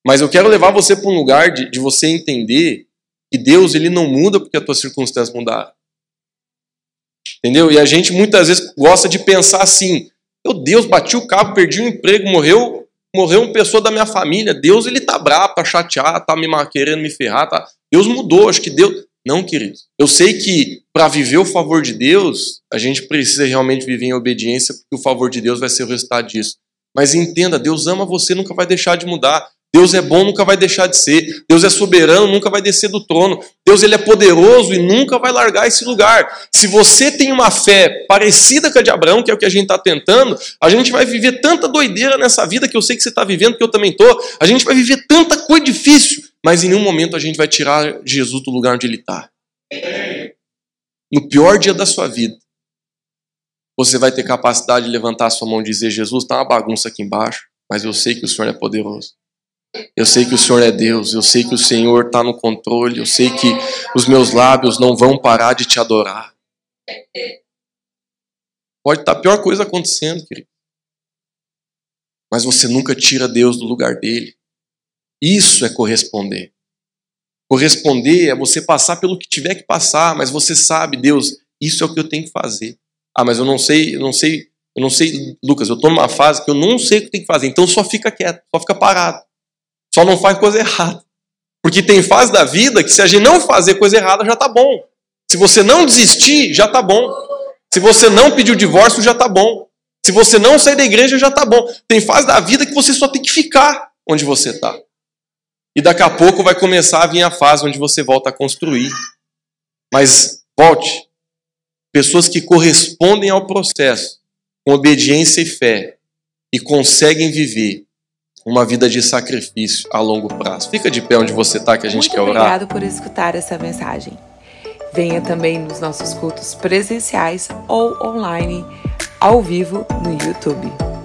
Mas eu quero levar você para um lugar de, de você entender que Deus ele não muda porque as tuas circunstâncias mudaram. Entendeu? E a gente muitas vezes gosta de pensar assim: meu Deus, bati o carro, perdi o emprego, morreu morreu uma pessoa da minha família, Deus ele tá bravo, tá chateado, tá me querendo me ferrar, tá? Deus mudou, acho que Deus. Não, querido. Eu sei que para viver o favor de Deus, a gente precisa realmente viver em obediência, porque o favor de Deus vai ser o resultado disso. Mas entenda, Deus ama você, nunca vai deixar de mudar. Deus é bom, nunca vai deixar de ser. Deus é soberano, nunca vai descer do trono. Deus ele é poderoso e nunca vai largar esse lugar. Se você tem uma fé parecida com a de Abraão, que é o que a gente está tentando, a gente vai viver tanta doideira nessa vida que eu sei que você está vivendo, que eu também estou. A gente vai viver tanta coisa difícil, mas em nenhum momento a gente vai tirar Jesus do lugar onde ele está. No pior dia da sua vida, você vai ter capacidade de levantar a sua mão e dizer: Jesus, está uma bagunça aqui embaixo, mas eu sei que o Senhor é poderoso. Eu sei que o Senhor é Deus, eu sei que o Senhor está no controle, eu sei que os meus lábios não vão parar de te adorar. Pode estar tá a pior coisa acontecendo, querido. Mas você nunca tira Deus do lugar dele. Isso é corresponder. Corresponder é você passar pelo que tiver que passar, mas você sabe, Deus, isso é o que eu tenho que fazer. Ah, mas eu não sei, eu não sei, eu não sei, Lucas, eu estou numa fase que eu não sei o que tem que fazer, então só fica quieto, só fica parado. Só não faz coisa errada. Porque tem fase da vida que se a gente não fazer coisa errada já tá bom. Se você não desistir, já tá bom. Se você não pedir o divórcio, já tá bom. Se você não sair da igreja, já tá bom. Tem fase da vida que você só tem que ficar onde você está. E daqui a pouco vai começar a vir a fase onde você volta a construir. Mas volte. Pessoas que correspondem ao processo com obediência e fé e conseguem viver uma vida de sacrifício a longo prazo. Fica de pé onde você está que a gente Muito quer orar. Obrigado por escutar essa mensagem. Venha também nos nossos cultos presenciais ou online, ao vivo no YouTube.